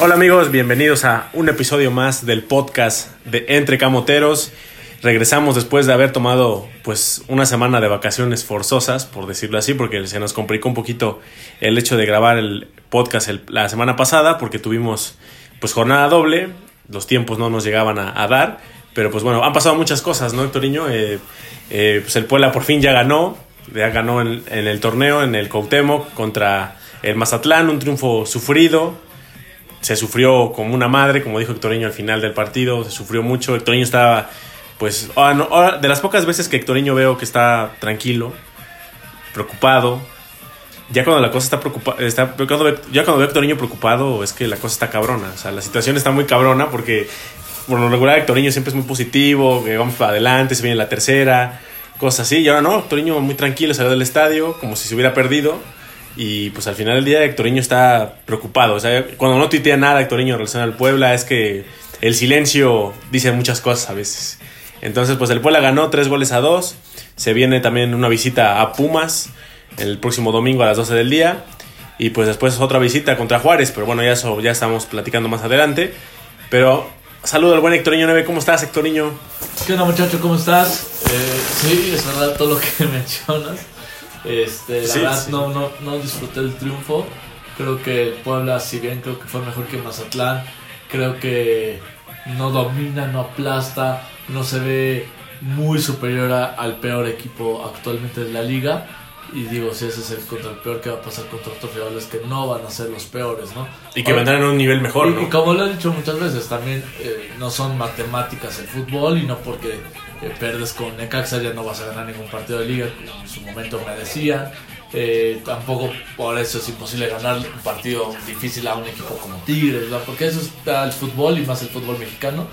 Hola amigos, bienvenidos a un episodio más del podcast de Entre Camoteros. Regresamos después de haber tomado pues una semana de vacaciones forzosas, por decirlo así, porque se nos complicó un poquito el hecho de grabar el podcast la semana pasada, porque tuvimos pues jornada doble, los tiempos no nos llegaban a, dar, pero pues bueno, han pasado muchas cosas, ¿no, Héctoriño? Eh, eh, pues el Puebla por fin ya ganó, ya ganó en, el torneo, en el Cuauhtémoc contra el Mazatlán, un triunfo sufrido, se sufrió como una madre, como dijo Hectorinho al final del partido, se sufrió mucho. Hectorinho estaba, pues, de las pocas veces que Hectorinho veo que está tranquilo, preocupado. Ya cuando la cosa está preocupada, ya cuando veo a Hectorinho preocupado, es que la cosa está cabrona. O sea, la situación está muy cabrona porque, por lo regular, Hectorinho siempre es muy positivo, que vamos para adelante, se viene la tercera, cosas así. Y ahora no, Hectorinho muy tranquilo, salió del estadio, como si se hubiera perdido y pues al final del día Hectoriño está preocupado. O sea, cuando no tuitea nada Hectoriño en relación al Puebla es que el silencio dice muchas cosas a veces. Entonces, pues el Puebla ganó tres goles a dos. Se viene también una visita a Pumas el próximo domingo a las 12 del día. Y pues después otra visita contra Juárez. Pero bueno, ya eso ya estamos platicando más adelante. Pero saludo al buen Hectoriño 9. ¿Cómo estás, Hectoriño? ¿Qué onda, muchacho? ¿Cómo estás? Eh, sí, es verdad todo lo que mencionas. Este, la verdad No, no, no disfruté el triunfo. Creo que Puebla, si bien creo que fue mejor que Mazatlán, creo que no domina, no aplasta, no se ve muy superior al peor equipo actualmente de la liga. Y digo, si ese es el contra el peor que va a pasar contra otros rivales que no van a ser los peores, ¿no? Y que vendrán a un nivel mejor, y, como lo he dicho muchas veces, también eh, no son matemáticas el fútbol y no porque eh, perdes con Necaxa ya no vas a ganar ningún partido de liga, como en su momento me decía. Eh, tampoco por eso es imposible ganar un partido difícil a un equipo como Tigres, porque eso es el fútbol y más el fútbol mexicano.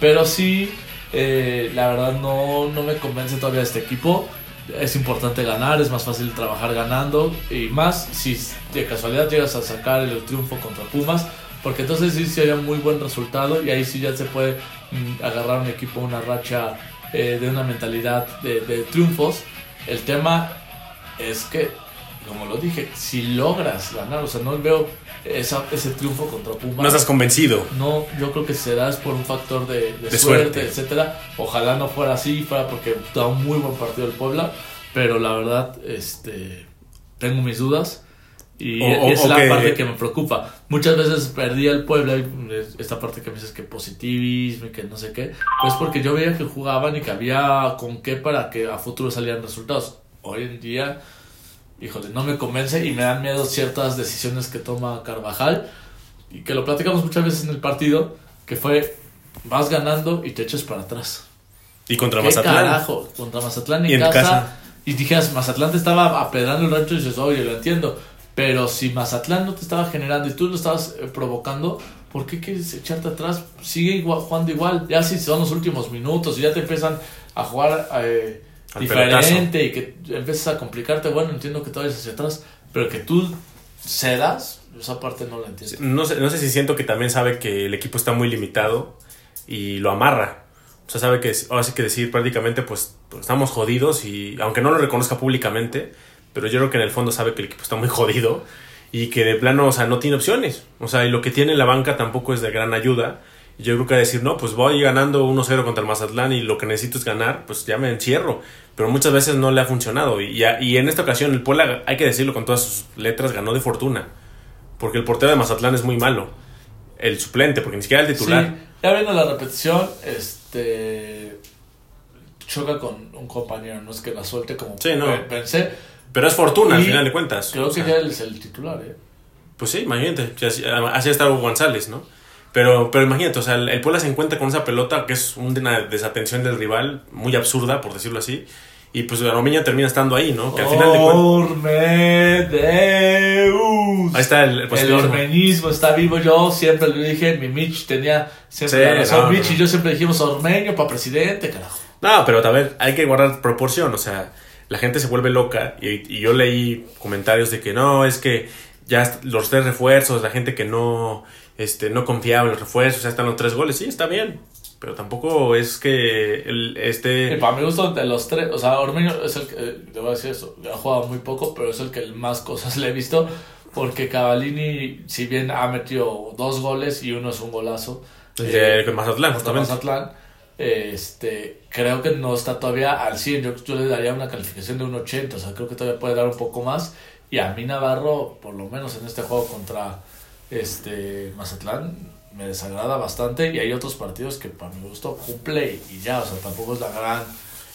Pero sí, eh, la verdad no, no me convence todavía este equipo. Es importante ganar, es más fácil trabajar ganando y más si de casualidad llegas a sacar el triunfo contra Pumas, porque entonces sí sería muy buen resultado y ahí sí ya se puede mm, agarrar un equipo una racha eh, de una mentalidad de, triunfos. El tema es que, como lo dije, si logras ganar, o sea, no veo esa, ese triunfo contra Pumas. No estás convencido. No, yo creo que se da es por un factor de, suerte, etcétera. Ojalá no fuera así, fuera porque da un muy buen partido el Puebla, pero la verdad, este, tengo mis dudas. Y es la parte que me preocupa. Muchas veces perdía el Puebla, esta parte que me dices que positivismo y que no sé qué, pues porque yo veía que jugaban y que había con qué para que a futuro salieran resultados. Hoy en día, híjole, no me convence y me dan miedo ciertas decisiones que toma Carvajal y que lo platicamos muchas veces en el partido, que fue vas ganando y te echas para atrás. Y contra Mazatlán. Carajo, contra Mazatlán en, casa, Y dijeras, Mazatlán te estaba apedrando el rancho y dices, oye, lo entiendo pero si Mazatlán no te estaba generando y tú lo estabas eh, provocando, ¿por qué quieres echarte atrás? Sigue igual, jugando igual. Ya si son los últimos minutos y ya te empiezan a jugar eh, diferente y que empiezas a complicarte, bueno, entiendo que todavía hacia atrás, pero que tú cedas, esa parte no la entiendo. No sé, no sé si siento que también sabe que el equipo está muy limitado y lo amarra. O sea, sabe que ahora sí que decir prácticamente, pues, pues estamos jodidos y aunque no lo reconozca públicamente, pero yo creo que en el fondo sabe que el equipo está muy jodido y que de plano, o sea, no tiene opciones. O sea, y lo que tiene la banca tampoco es de gran ayuda. Yo creo que decir, no, pues voy ganando 1-0 contra el Mazatlán y lo que necesito es ganar, pues ya me encierro. Pero muchas veces no le ha funcionado. Y, y en esta ocasión el Puebla, hay que decirlo con todas sus letras, ganó de fortuna. Porque el portero de Mazatlán es muy malo. El suplente, porque ni siquiera el titular. Sí, ya viendo la repetición, este choca con un compañero, no es que la suelte como sí, no. pensé pero es fortuna, al final de cuentas. Creo que ya él es el titular, ¿eh? Pues sí, imagínate. Así, así está Hugo González, ¿no? Pero, pero imagínate, o sea, el, Puebla se encuentra con esa pelota que es una desatención del rival, muy absurda, por decirlo así. Y pues la Romeña termina estando ahí, ¿no? Que al final de cuentas. Ahí está el, el, el ormeñismo está vivo. Yo siempre le dije, mi Mitch tenía siempre la razón. Mitch y yo siempre dijimos ormeño para presidente, carajo. No, pero ver, hay que guardar proporción, o sea la gente se vuelve loca y, yo leí comentarios de que no, es que ya los tres refuerzos, la gente que no, este, no confiaba en los refuerzos, ya están los tres goles, sí, está bien, pero tampoco es que el, este... para mi gusto de los tres, o sea, Ormeño es el que, te voy a decir eso, ha jugado muy poco, pero es el que más cosas le he visto, porque Cavallini, si bien ha metido dos goles y uno es un golazo, El de eh, Mazatlán, justamente. Mazatlán, este, creo que no está todavía al 100. Yo, yo le daría una calificación de un 80, o sea, creo que todavía puede dar un poco más. Y a mí Navarro, por lo menos en este juego contra este Mazatlán, me desagrada bastante. Y hay otros partidos que para mi gusto cumple y ya, o sea, tampoco es la gran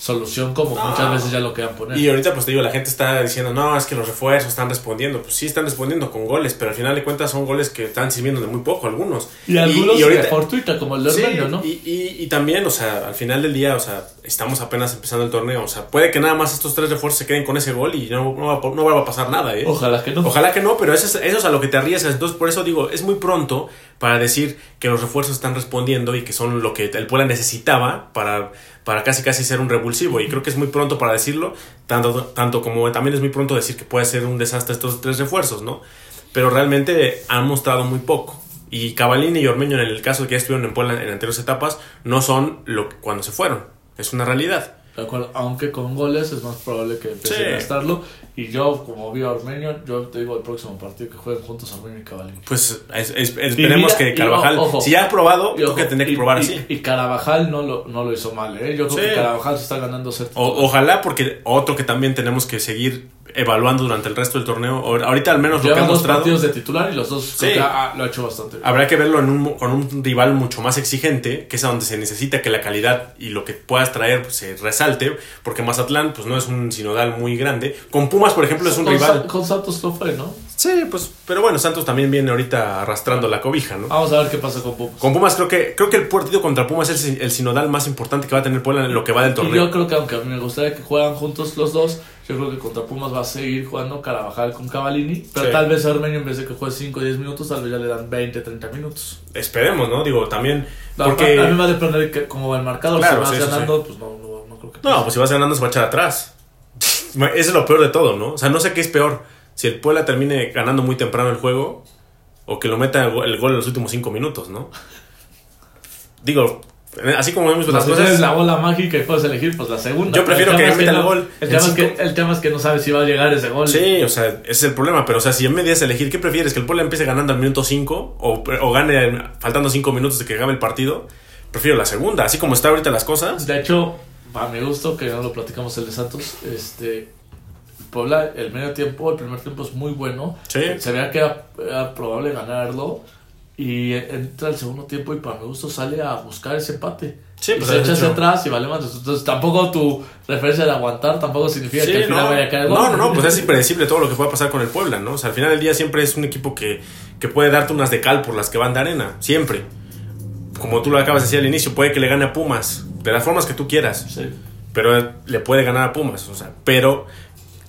solución como muchas veces ya lo quedan poner. Y ahorita pues te digo, la gente está diciendo, no, es que los refuerzos están respondiendo. Pues sí están respondiendo con goles, pero al final de cuentas son goles que están sirviendo de muy poco algunos. Y, algunos y, ahorita, fortuita, como el de sí, ¿no? Y, y, y, también, o sea, al final del día, o sea, estamos apenas empezando el torneo. O sea, puede que nada más estos tres refuerzos se queden con ese gol y no, no, va, no va a pasar nada, ¿eh? Ojalá que no. Ojalá que no, pero eso es, eso es a lo que te arriesgas. Entonces, por eso digo, es muy pronto para decir que los refuerzos están respondiendo y que son lo que el Puebla necesitaba para para casi casi ser un revulsivo. Y creo que es muy pronto para decirlo, tanto, tanto como también es muy pronto decir que puede ser un desastre estos tres refuerzos, ¿no? Pero realmente han mostrado muy poco. Y Cavallini y Ormeño, en el caso que ya estuvieron en Puebla en anteriores etapas, no son lo que cuando se fueron. Es una realidad. De acuerdo, aunque con goles es más probable que empiecen a estarlo. Y yo, como vi a Ormeño, yo te digo el próximo partido que jueguen juntos Ormeño y Cavallini. Pues esperemos que Carvajal, si ya ha probado, creo que tendría que probar así. Y Carvajal no lo, no lo hizo mal, ¿eh? Yo creo que Carvajal se está ganando ser Ojalá, porque otro que también tenemos que seguir evaluando durante el resto del torneo. Ahorita al menos lo que ha mostrado. partidos de titular y los dos sí. lo ha hecho bastante bien. Habrá que verlo en un, con un rival mucho más exigente, que es a donde se necesita que la calidad y lo que puedas traer pues, se resalte, porque Mazatlán pues no es un sinodal muy grande. Con Pumas, por ejemplo, es un rival. con Santos lo fue, ¿no? Sí, pues, pero bueno, Santos también viene ahorita arrastrando la cobija, ¿no? Vamos a ver qué pasa con Pumas. Con Pumas creo que creo que el partido contra Pumas es el, sinodal más importante que va a tener Puebla en lo que va del torneo. Y yo creo que aunque a mí me gustaría que juegan juntos los dos, yo creo que contra Pumas va a seguir jugando Carabajal con Cavallini. Pero tal vez Armenio, en vez de que juegue 5 o 10 minutos, tal vez ya le dan 20, 30 minutos. Esperemos, ¿no? Digo, también. Porque... A, mí me va a depender de cómo va el marcador. Claro, si vas ganando, pues no, no, no, creo que. No, pues si vas ganando, se va a echar atrás. Eso es lo peor de todo, ¿no? O sea, no sé qué es peor. Si el Puebla termine ganando muy temprano el juego o que lo meta el gol en los últimos 5 minutos, ¿no? Digo, Así como vemos las cosas. es la bola mágica y puedes elegir, pues la segunda. Yo prefiero que meta el gol. El tema, es que, el tema, es que, no sabes si va a llegar ese gol. Sí, o sea, ese es el problema. Pero, o sea, si en medio es elegir, ¿qué prefieres? ¿Que el Puebla empiece ganando al minuto 5 o, o, gane faltando 5 minutos de que acabe el partido? Prefiero la segunda, así como está ahorita las cosas. De hecho, a mi gusto, que no lo platicamos el de Santos, este. Puebla, el medio tiempo, el primer tiempo es muy bueno. Sí. Se veía que era probable ganarlo y entra el segundo tiempo y para mi gusto sale a buscar ese empate. Sí, pues se echa hacia atrás y vale más. Entonces tampoco tu referencia de aguantar tampoco significa que al final vaya a caer No, no, no, pues es impredecible todo lo que pueda pasar con el Puebla, ¿no? O sea, al final del día siempre es un equipo que, que puede darte unas de cal por las que van de arena, siempre. Como tú lo acabas de decir al inicio, puede que le gane a Pumas, de las formas que tú quieras. Sí. Pero le puede ganar a Pumas, o sea, pero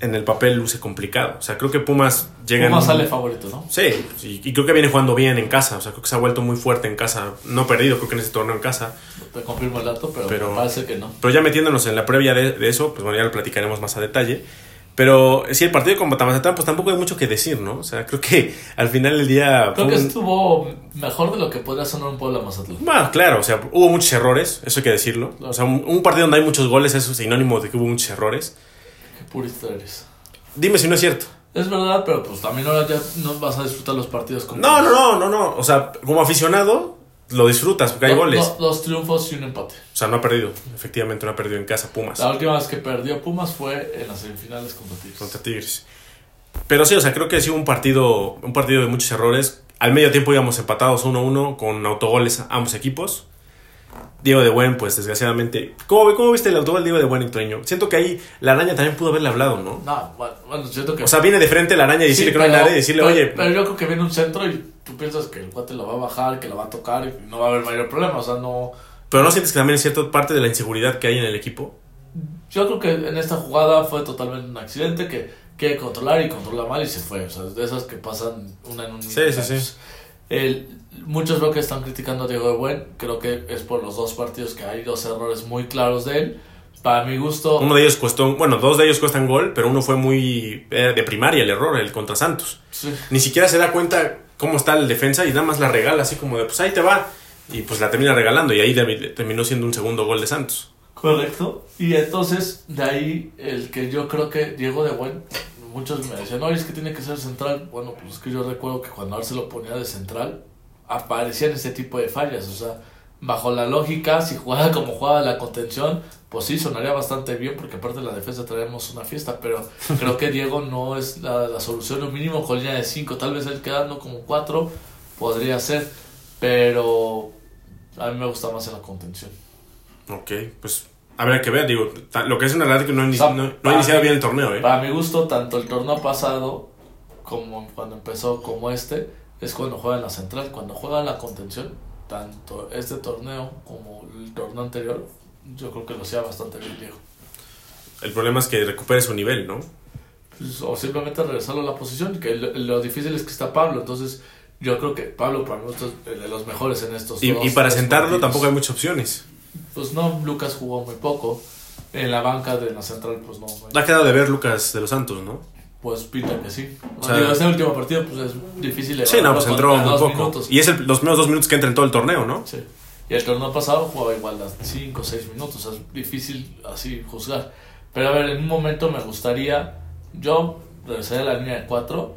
en el papel luce complicado. O sea, creo que Pumas llega. Pumas sale favorito, ¿no? Sí, y, creo que viene jugando bien en casa. O sea, creo que se ha vuelto muy fuerte en casa. No perdido, creo que en ese torneo en casa. te confirmo el dato, pero, me parece que no. Pero ya metiéndonos en la previa de, eso, pues bueno, ya lo platicaremos más a detalle. Pero sí, el partido con Mazatlán, pues tampoco hay mucho que decir, ¿no? O sea, creo que al final del día. Creo que estuvo mejor de lo que podría sonar un pueblo Mazatlán. Bueno, claro, o sea, hubo muchos errores, eso hay que decirlo. O sea, un, un, partido donde hay muchos goles, es sinónimo de que hubo muchos errores. Eres. Dime si no es cierto. Es verdad, pero pues también ahora ya no vas a disfrutar los partidos con No, no, no, no, no. O sea, como aficionado, lo disfrutas porque hay goles. Dos, triunfos y un empate. O sea, no ha perdido. Efectivamente, no ha perdido en casa Pumas. La última vez que perdió Pumas fue en las semifinales contra Tigres. Contra Tigres. Pero sí, o sea, creo que ha sido un partido, un partido de muchos errores. Al medio tiempo íbamos empatados 1-1 con autogoles ambos equipos. Diego de Buen, pues desgraciadamente. ¿Cómo, cómo viste el autogol Diego de Buen en Siento que ahí la araña también pudo haberle hablado, ¿no? No, bueno, siento que. O sea, viene de frente la araña y decirle que no hay nadie y decirle, oye. Pero yo creo que viene un centro y tú piensas que el cuate lo va a bajar, que lo va a tocar y no va a haber mayor problema. O sea, no. Pero no sientes que también es cierto parte de la inseguridad que hay en el equipo. Yo creo que en esta jugada fue totalmente un accidente que quiere controlar y controla mal y se fue. O sea, de esas que pasan una en un. Sí, sí, sí. El, muchos veo que están criticando a Diego de Buen. Creo que es por los dos partidos que hay dos errores muy claros de él. Para mi gusto. Uno de ellos costó. Bueno, dos de ellos cuestan gol, pero uno fue muy eh, de primaria el error, el contra Santos. Ni siquiera se da cuenta cómo está el defensa y nada más la regala así como de pues ahí te va. Y pues la termina regalando y ahí terminó siendo un segundo gol de Santos. Correcto. Y entonces, de ahí el que yo creo que Diego de Buen muchos me decían, oye, es que tiene que ser central. Bueno, pues es que yo recuerdo que cuando Arce lo ponía de central, aparecían ese tipo de fallas. O sea, bajo la lógica, si jugara como jugaba la contención, pues sí, sonaría bastante bien, porque aparte de la defensa traemos una fiesta. Pero creo que Diego no es la, la solución, lo mínimo con línea de 5, tal vez él quedando como 4 podría ser. Pero a mí me gusta más en la contención. Ok, pues Habrá que ver, digo, lo que es una es que no, O sea, no- no ha iniciado bien el torneo, ¿eh? Para mi gusto, tanto el torneo pasado como cuando empezó como este, es cuando juega en la central. Cuando juega la contención, tanto este torneo como el torneo anterior, yo creo que lo hacía bastante bien Diego. El problema es que recupere su nivel, ¿no? Pues, o simplemente regresarlo a la posición, que lo, lo difícil es que está Pablo. Entonces, yo creo que Pablo para mí es de los mejores en estos Y, dos, y para sentarlo partidos. tampoco hay muchas opciones. Pues no, Lucas jugó muy poco. En la banca de la central, pues no. Ha quedado de ver Lucas de los Santos, ¿no? Pues pinta que sí. O sea- Digo, este último partido pues es difícil Sí, no, pues entró muy poco. minutos. Y es el- los primeros dos minutos que entra en todo el torneo, ¿no? Sí. Y el torneo pasado jugaba igual las 5 o 6 minutos. Es difícil así juzgar. Pero a ver, en un momento me gustaría. Yo regresaría a la línea de 4.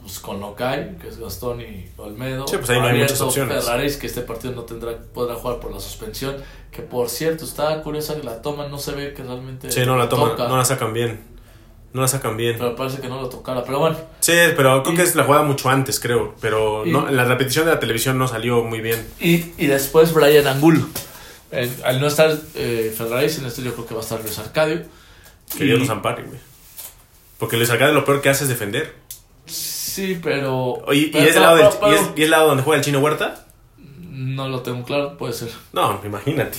pues con Lokai, que es Gastón y Olmedo. Sí, pues ahí no hay muchas opciones. Ferraris, que este partido no tendrá podrá jugar por la suspensión. Que por cierto, está curiosa que la toma no se ve que realmente. Sí, no la toman, no la sacan bien. No la sacan bien. Pero parece que no lo tocara. Pero bueno, Sí, pero creo Y- que es la jugada mucho antes, creo. Pero Y- no, la repetición de la televisión no salió muy bien. Y, y después Brian Angulo. Eh, al no estar eh, Ferraris, en este yo creo que va a estar Luis Arcadio. Que Dios nos ampare, güey. Porque Luis Arcadio lo peor que hace es defender. Sí, pero. Oye, ¿y, pero- es el lado del- pero- y es- y es el lado donde juega el chino Huerta? No lo tengo claro, puede ser. No, imagínate.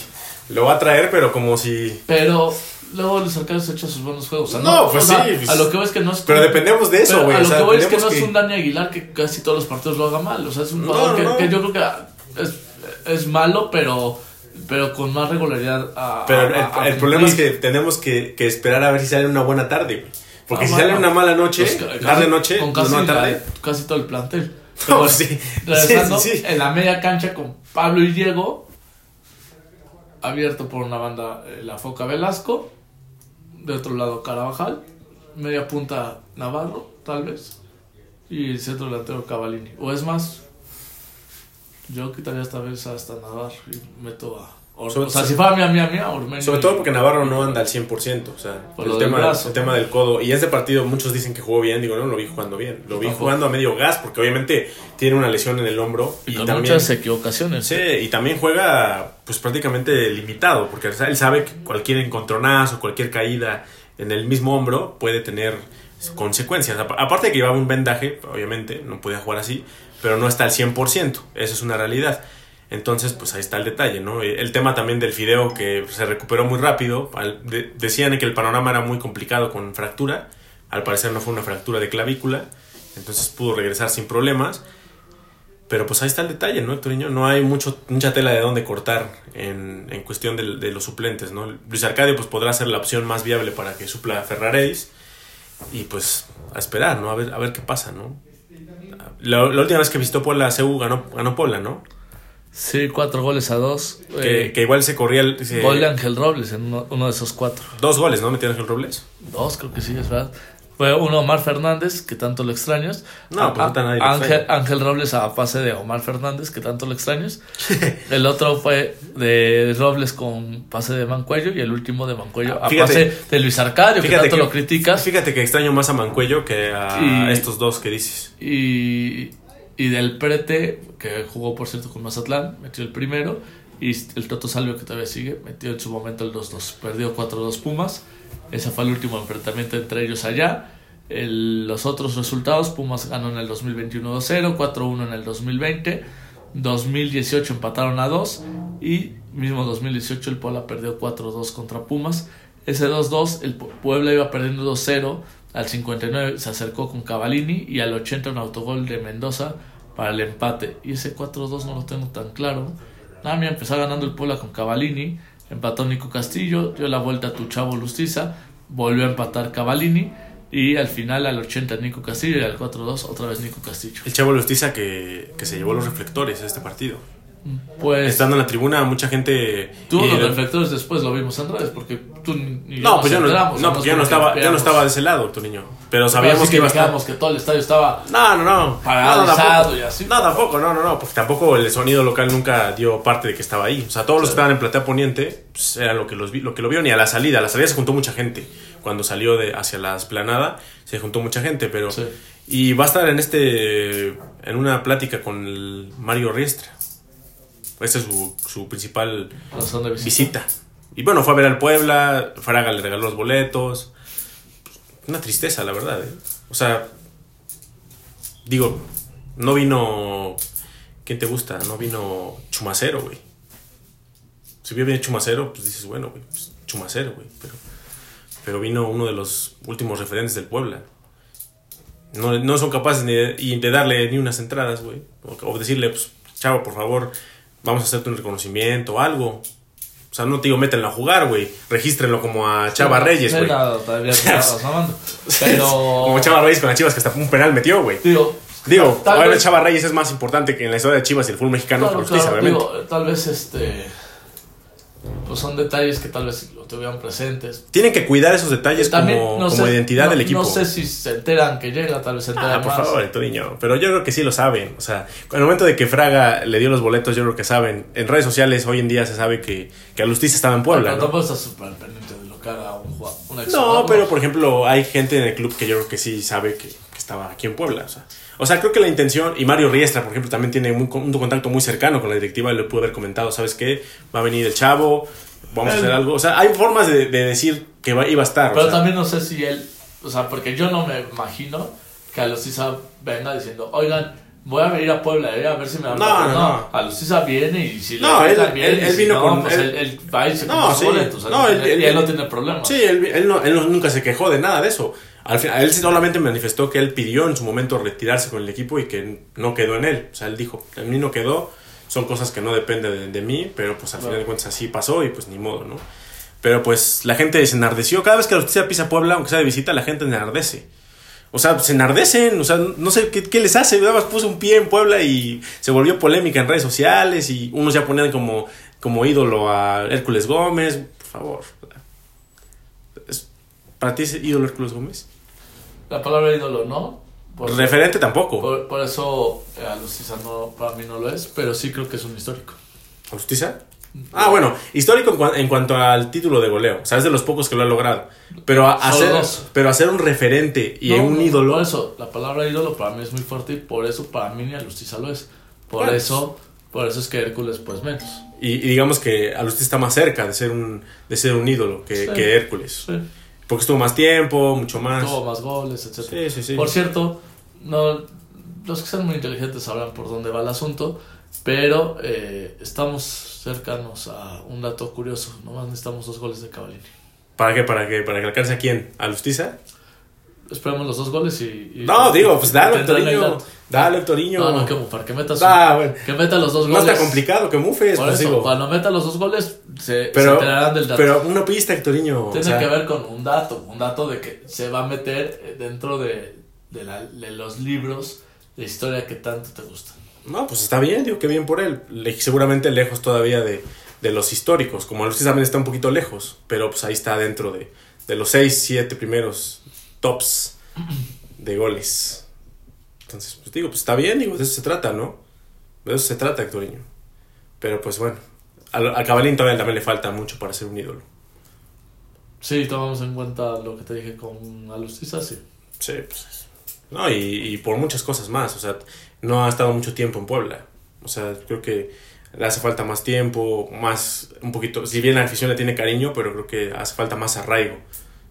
Lo va a traer, pero como si. Pero luego Luis Arcadio se echa sus buenos juegos. O sea, No, pues o sea, sí, pues- a lo que voy es que no es. Pero dependemos de eso, güey. A o lo sea, que voy es que no es un Dani Aguilar que casi todos los partidos lo haga mal. O sea, es un No, jugador que, no. que yo creo que es, es malo, pero, pero con más regularidad. A, Pero el, a- a el problema es que tenemos que, que esperar a ver si sale una buena tarde, güey. Porque Ah, si bueno. sale una mala noche, Pues, tarde noche, con casi, no tarde. casi todo el plantel. Pero bueno, sí. Regresando Sí, sí, sí. en la media cancha con Pablo y Diego, abierto por una banda eh, la Foca Velasco, de otro lado Carabajal, media punta Navarro, tal vez, y el centro delantero Cavallini. O es más, yo quitaría esta vez hasta Navarro y meto a. Or- Sobre- o sea, si fuera mía, mía, mía, Ormeño. Sobre todo porque Navarro no anda al 100%, o sea, Por el tema, el tema del codo. Y este partido muchos dicen que jugó bien, digo, no, lo vi jugando bien. Lo vi jugando a medio gas porque obviamente tiene una lesión en el hombro. y con también, muchas equivocaciones. sí, y también juega pues prácticamente limitado, porque o él sabe que cualquier encontronazo, cualquier caída en el mismo hombro puede tener consecuencias. Apa- Aparte de que llevaba un vendaje, obviamente, no podía jugar así, pero no está al 100%, eso es una realidad. Entonces, pues ahí está el detalle, ¿no? El tema también del fideo que se recuperó muy rápido. de- decían que el panorama era muy complicado con fractura. Al parecer no fue una fractura de clavícula. Entonces pudo regresar sin problemas. Pero pues ahí está el detalle, ¿no, Héctoriño? No hay mucho, mucha tela de dónde cortar en, en cuestión del- de, los suplentes, ¿no? Luis Arcadio pues podrá ser la opción más viable para que supla a Ferraréis. Y pues a esperar, ¿no? A ver, a ver qué pasa, ¿no? La, la última vez que visitó Puebla, CU ganó, ganó Puebla, ¿no? Sí, cuatro goles a dos. Que, Eh, que igual se corría el, se- Gol de Ángel Robles en uno, uno de esos cuatro. dos goles, ¿no? Metieron Ángel Robles. Dos, creo que sí, es verdad. Fue uno Omar Fernández, que tanto lo extrañas. No, pues A- ahorita nadie lo Ángel. Ángel Robles a pase de Omar Fernández, que tanto lo extrañas. el otro fue de Robles con pase de Mancuello y el último de Mancuello Ah, a fíjate. pase de Luis Arcadio, que tanto lo criticas. Fíjate que extraño más a Mancuello que a Y- estos dos que dices. Y, y del Prete, que jugó por cierto con Mazatlán, metió el primero. Y el Toto Salvio, que todavía sigue, metió en su momento el 2-2. Perdió 4-2 Pumas. Ese fue el último enfrentamiento entre ellos allá. El- los otros resultados, Pumas ganó en el 2021 2-0, 4-1 en el 2020. 2018 empataron a 2 y mismo 2018 el Puebla perdió 4-2 contra Pumas. Ese 2-2 el Pu- Puebla iba perdiendo 2-0 al 59 se acercó con Cavallini y al 80 un autogol de Mendoza para el empate. Y ese 4-2 no lo tengo tan claro. Nada, mira, empezó ganando el Puebla con Cavallini, empató Nico Castillo, dio la vuelta a tu chavo Lustiza, volvió a empatar Cavallini y al final al 80 Nico Castillo y al 4-2 otra vez Nico Castillo. El Chavo Lustiza que, que se llevó los reflectores a este partido. Pues Estando en la tribuna, mucha gente. y- los reflectores después, lo vimos en redes, porque tú ni yo no, pues yo no, no, porque yo no estaba, yo no estaba de ese lado, tu niño. Pero sabíamos así que iba a estar. que todo el estadio estaba No, no, no. Paralizado y así. No, tampoco, no, no, no. Porque tampoco el sonido local nunca dio parte de que estaba ahí. O sea, todos los que estaban en platea poniente, pues, era lo que, los vi- lo que lo vieron. Y a la salida, a la salida se juntó mucha gente. Cuando salió de hacia la esplanada, se juntó mucha gente, pero. Sí. Y va a estar en este. en una plática con el Mario Riestra. Esa es su, su principal razón de visita. visita. Y bueno, fue a ver al Puebla, Fraga le regaló los boletos. Una tristeza, la verdad. ¿eh? O sea, digo, no vino. ¿Quién te gusta? No vino Chumacero, güey. Si hubiera venido Chumacero, pues dices, bueno, güey, pues, Chumacero, güey. Pero, pero vino uno de los últimos referentes del Puebla. No, no son capaces ni de, darle ni unas entradas, güey. O, o decirle, pues, chavo, por favor, vamos a hacerte un reconocimiento o algo. O sea, no te digo, métanlo a jugar, güey. Regístrenlo como a Chava Reyes, güey. todavía. Pero. Como Chava Reyes con las Chivas que hasta un penal metió, güey. Digo. Digo, tal vez- Chava Reyes es más importante que en la historia de Chivas y el fútbol mexicano Claro, por justicia, claro, obviamente. digo, tal vez este. Pues son detalles que tal vez lo tuvieran presentes. Tienen que cuidar esos detalles También, como, no como sé, identidad no- del equipo. No sé si se enteran que llega, tal vez se enteran Ah, por más. favor, Turiño. Pero yo creo que sí lo saben. O sea, en el momento de que Fraga le dio los boletos, yo creo que saben. En redes sociales hoy en día se sabe que, que Alustiza estaba en Puebla, Pero ¿no? tampoco estás súper pendiente de lo que haga un jugador. Un No, exjugador. pero por ejemplo, hay gente en el club que yo creo que sí sabe que, que estaba aquí en Puebla. O sea, o sea, creo que la intención, y Mario Riestra, por ejemplo, también tiene un contacto muy cercano con la directiva, le pudo haber comentado, ¿sabes qué? Va a venir el chavo, vamos a hacer algo. O sea, hay formas de, de decir que va- iba a estar. o Pero sea. también no sé si él. O sea, porque yo no me imagino que a venga diciendo, oigan, voy a venir a Puebla eh, a ver si me dan No, boletos". no, no. A Lucisa viene y si le No, él- bien, él- y él si vino no, con- pues él- él, va y se No, sí. boletos. No, él, él- él- y él no tiene problema. Sí, él, él no- él no- nunca se quejó de nada de eso. Al final, él solamente manifestó que él pidió en su momento retirarse con el equipo y que no quedó en él. O sea, él dijo, en mí no quedó, son cosas que no dependen de, de mí, pero pues al final de cuentas así pasó y pues ni modo, ¿no? Pero pues la gente se enardeció. Cada vez que la justicia pisa Puebla, aunque sea de visita, la gente enardece. O sea, se enardecen, o sea, no sé qué, qué les hace. Nada más puso un pie en Puebla y se volvió polémica en redes sociales y unos ya ponían como, como ídolo a Hércules Gómez. Por favor. ¿Es- ¿Para ti es ídolo Hércules Gómez? La palabra ídolo no. Por, Referente tampoco. por, por eso eh, a Lucisa no, para mí no lo es, pero sí creo que es un histórico. ¿Justicia? Ah, bueno, histórico en, cua- en cuanto al título de goleo. O sea, es de los pocos que lo ha logrado. Pero, a- hacer, dos. pero hacer un referente y No, un no, ídolo. Por eso, la palabra ídolo para mí es muy fuerte y por eso para mí ni a Lucisa lo es. Por Bueno. eso, por eso es que Hércules pues menos. Y, y digamos que Alusti está más cerca de ser un, de ser un ídolo que, Sí. que Hércules. Sí. Porque estuvo más tiempo, mucho más. Tuvo más goles, etc. Sí, sí, sí. Por cierto, no, los que sean muy inteligentes sabrán por dónde va el asunto, pero eh, estamos cercanos a un dato curioso. Nomás necesitamos dos goles de Cavallini. ¿Para qué? ¿Para qué? ¿Para que alcance a quién? ¿A Lustiza? Esperemos los dos goles y... y- No, digo, pues dale, el Toriño. Dale, Toriño. No, no, que para que meta, su- Ah, bueno. que meta los dos No goles. está complicado que mufes, Por pues eso, digo. cuando meta los dos goles, se, se Pero, enterarán del dato. pero una pista, Toriño. Tiene o sea, que ver con un dato, un dato de que se va a meter eh, dentro de, de, la- de los libros de historia que tanto te gustan. No, pues está bien, digo que bien por él. Le- seguramente lejos todavía de, de los históricos. Como Lustiza también está un poquito lejos. Pero pues ahí está dentro de, de los 6, 7 primeros tops de goles. Entonces, pues digo, pues está bien, digo, de eso se trata, ¿no? De eso se trata, Hectorinho. Pero pues bueno, a, a también le falta mucho para ser un ídolo. Sí, tomamos en cuenta lo que te dije con Alustiza, sí. Sí, pues. No, y, y por muchas cosas más. O sea, no ha estado mucho tiempo en Puebla. O sea, creo que le hace falta más tiempo, más, un poquito. Si bien la afición le tiene cariño, pero creo que hace falta más arraigo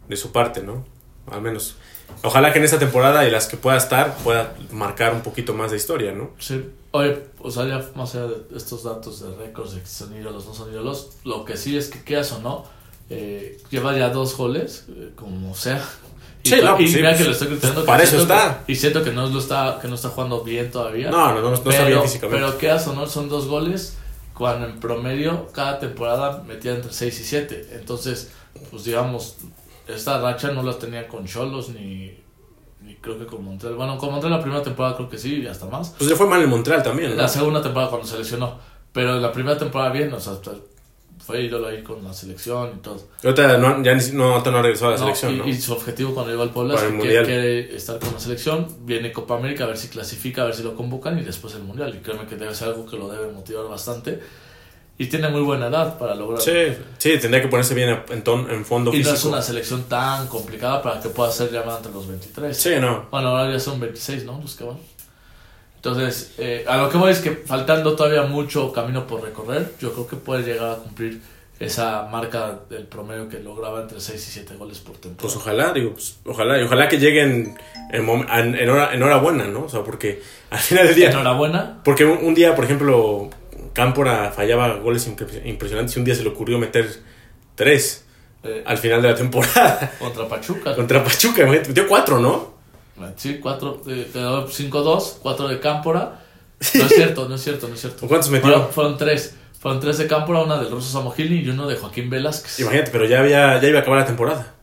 de su parte, ¿no? Al menos. Ojalá que en esta temporada y las que pueda estar pueda marcar un poquito más de historia, ¿no? Sí. Oye, o sea, ya más allá de estos datos de récords de que son ídolos, no son ídolos, lo que sí es que quieras o no, eh, lleva ya dos goles, eh, como sea. Y, Sí, no, y sí, mira pues, que lo estoy criticando. pues, para eso siento está. que- y siento que no, lo está, que no está jugando bien todavía. No, no, no, no está bien pero, físicamente. pero quieras o no, son dos goles cuando en promedio cada temporada metía entre 6 y 7. Entonces, pues digamos, esta racha no la tenía con Cholos ni, ni creo que con Montreal. Bueno, con Montreal la primera temporada creo que sí y hasta más. Pues le fue mal en Montreal también, ¿no? La segunda temporada cuando se lesionó. Pero la primera temporada bien, o sea, fue ídolo ahí con la selección y todo. Ahorita no, ya no, no ha regresado a la No, selección, y, ¿no? y su objetivo cuando llegó al Puebla es que quiere estar con la selección, viene Copa América a ver si clasifica, a ver si lo convocan y después el Mundial. Y créeme que debe ser algo que lo debe motivar bastante. Y tiene muy buena edad para lograr. Sí, sí, tendría que ponerse bien en, ton- en fondo y no físico. es una selección tan complicada para que pueda ser llamada entre los 23. Sí, no. Bueno, ahora ya son 26, ¿no? Los que van. Entonces, eh, a lo que voy es que faltando todavía mucho camino por recorrer, yo creo que puede llegar a cumplir esa marca del promedio que lograba entre 6 y 7 goles por Pues temporada. ojalá, digo, pues, ojalá, y ojalá que lleguen en, en, en hora, en hora buena, ¿no? O sea, porque al final del día, Enhorabuena. porque un, un día, por ejemplo, Cámpora fallaba goles impre- impresionantes y un día se le ocurrió meter tres eh, al final de la temporada contra Pachuca. contra Pachuca, imagínate, metió cuatro, ¿no? Sí, 4, quedó 5-2, 4 de Cámpora. No es cierto, no es cierto, no es cierto. ¿O cuántos metió? Fueron, fueron tres. Fueron tres de Cámpora, una del Ruso Samogili y uno de Joaquín Velázquez. Imagínate, pero ya había, ya iba a acabar la temporada.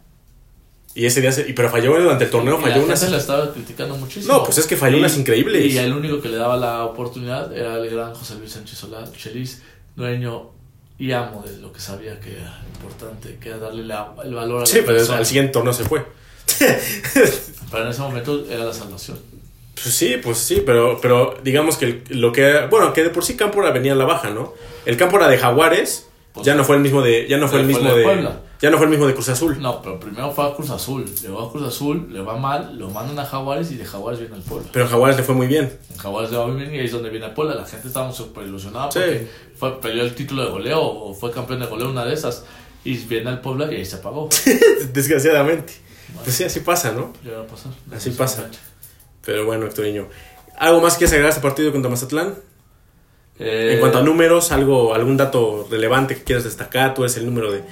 Y ese día, se- y, pero falló durante el torneo, Y falló la unas... gente la estaba criticando muchísimo. No, pues es que falló Y- unas increíbles. Y el único que le daba la oportunidad era el gran José Luis Sánchez Solá, Chelis, dueño y amo de lo que sabía que era importante, que era darle la- el valor a la Sí, pero persona. al siguiente torneo se fue. Pero en ese momento era la salvación. Pues sí, pues sí, pero, pero digamos que lo que bueno, que de por sí Cámpora venía a la baja, ¿no? El Cámpora de Jaguares Pues ya no fue el mismo de ya no fue el mismo de Puebla. ya no fue el mismo de Cruz Azul. No, pero primero fue a Cruz Azul. Llegó a Cruz Azul, le va mal, lo mandan a Jaguares y de Jaguares viene al Puebla. Pero en Jaguares le fue muy bien. En Jaguares le va muy bien y ahí es donde viene el Puebla. La gente estaba súper ilusionada Sí. porque fue, peleó el título de goleo o fue campeón de goleo, una de esas. Y viene al Puebla y ahí se apagó. Desgraciadamente. Pues sí, así pasa, ¿no? Ya va a pasar. Así pasa. Pero bueno, Héctoriño. ¿Algo más que agregar a este partido contra Mazatlán? Eh, En cuanto a números, algo, algún dato relevante que quieras destacar, tú eres el número de,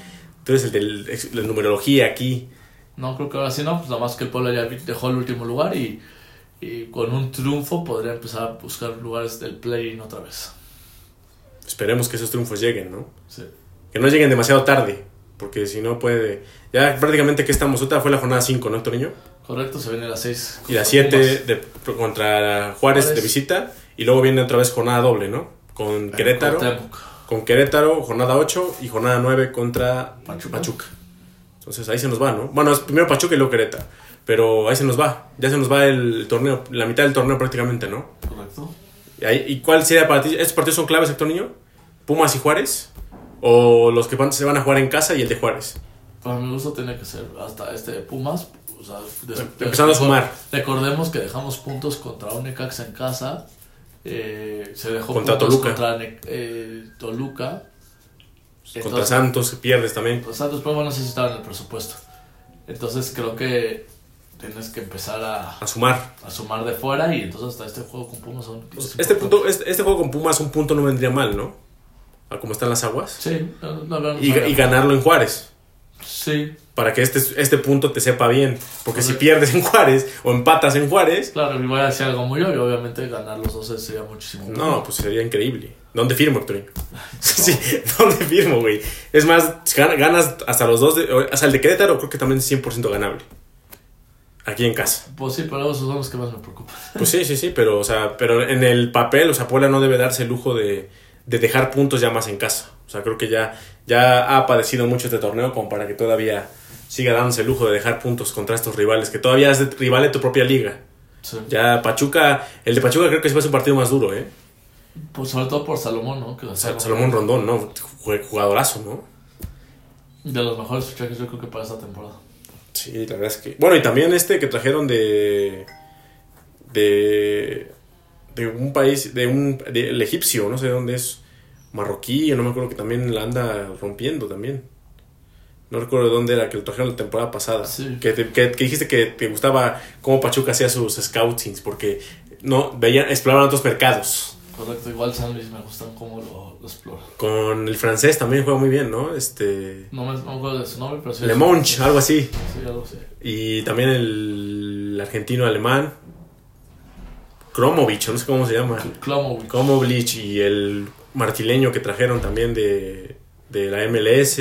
tú eres el de la numerología aquí. No, creo que ahora sí no. Pues nada más que el Puebla ya dejó el último lugar y, y con un triunfo podría empezar a buscar lugares del play-in otra vez. Esperemos que esos triunfos lleguen, ¿no? Sí. Que no lleguen demasiado tarde, porque si no puede... Ya prácticamente que estamos, otra fue la jornada 5, ¿no, Héctoriño? Correcto, se viene las 6. Y la 7 de, contra Juárez, Juárez. de visita, y luego viene otra vez jornada doble, ¿no? Con Querétaro, con Querétaro, jornada 8 y jornada 9 contra Pachuca. Pachuca. Entonces ahí se nos va, ¿no? Bueno, es primero Pachuca y luego Querétaro. Pero ahí se nos va. Ya se nos va el torneo, la mitad del torneo prácticamente, ¿no? Correcto. ¿Y, ahí- y cuál sería para ti? ¿Estos partidos son claves, Héctor Niño? ¿Pumas y Juárez? ¿O los que van- se van a jugar en casa y el de Juárez? Para mi gusto tiene que ser hasta este de Pumas. O sea, Empezando a sumar. Recordemos que dejamos puntos contra un Necaxa en casa. Eh, se dejó Contra Toluca. contra eh, Toluca. Contra Entonces- Santos pierdes también. Santos, pero no sé si estaba en el presupuesto. Entonces creo que tienes que empezar a, A sumar. a sumar de fuera y entonces hasta este juego con Pumas son... es Este, punto, este, este juego con Pumas, un punto no vendría mal, ¿no? A como están las aguas. Sí, no, no Y, y ganarlo en Juárez. Sí, Para que este, este punto te sepa bien. Porque si pierdes en Juárez o empatas en Juárez, claro, y voy a decir algo muy obvio, obviamente ganar los dos sería muchísimo no, pues sería increíble. ¿Dónde firmo, Héctor? Sí, ¿dónde firmo, güey? Es más, gan- ganas hasta los dos, de, hasta el de Querétaro creo que también es 100% ganable. Aquí en casa. Pues sí, pero esos son los que más me preocupan. Pues sí, sí, sí, pero, o sea, pero en el papel, o sea, Puebla no debe darse el lujo de, de dejar puntos ya más en casa. O sea, creo que ya, ya ha padecido mucho este torneo como para que todavía siga dándose el lujo de dejar puntos contra estos rivales, que todavía es de- rival de tu propia liga. Sí. Ya Pachuca, el de Pachuca creo que va a ser un partido más duro, ¿eh? Pues sobre todo por Salomón, ¿no? Que Salomón Rondón, ¿no? Jugadorazo, ¿no? De los mejores fichajes yo creo que para esta temporada. Sí, la verdad es que... Bueno, y también este que trajeron de... De... De un país, de un... De, el egipcio, no sé dónde es. Marroquí, no me acuerdo que también la anda rompiendo también. No recuerdo de dónde era, que lo trajeron la temporada pasada. Sí. Que, te- que, que dijiste que te gustaba cómo Pachuca hacía sus scoutings, porque no veían, exploraban otros mercados. Correcto, igual San Luis me gustan cómo lo, lo explora. Con el francés también juega muy bien, ¿no? Este... No me, no me acuerdo de su nombre, pero sí. Le Monch, algo así. Sí, algo así. Y también el argentino alemán. Kromovich, no sé cómo se llama. Klomovic. Kromovich y el martileño que trajeron también de, de la MLS.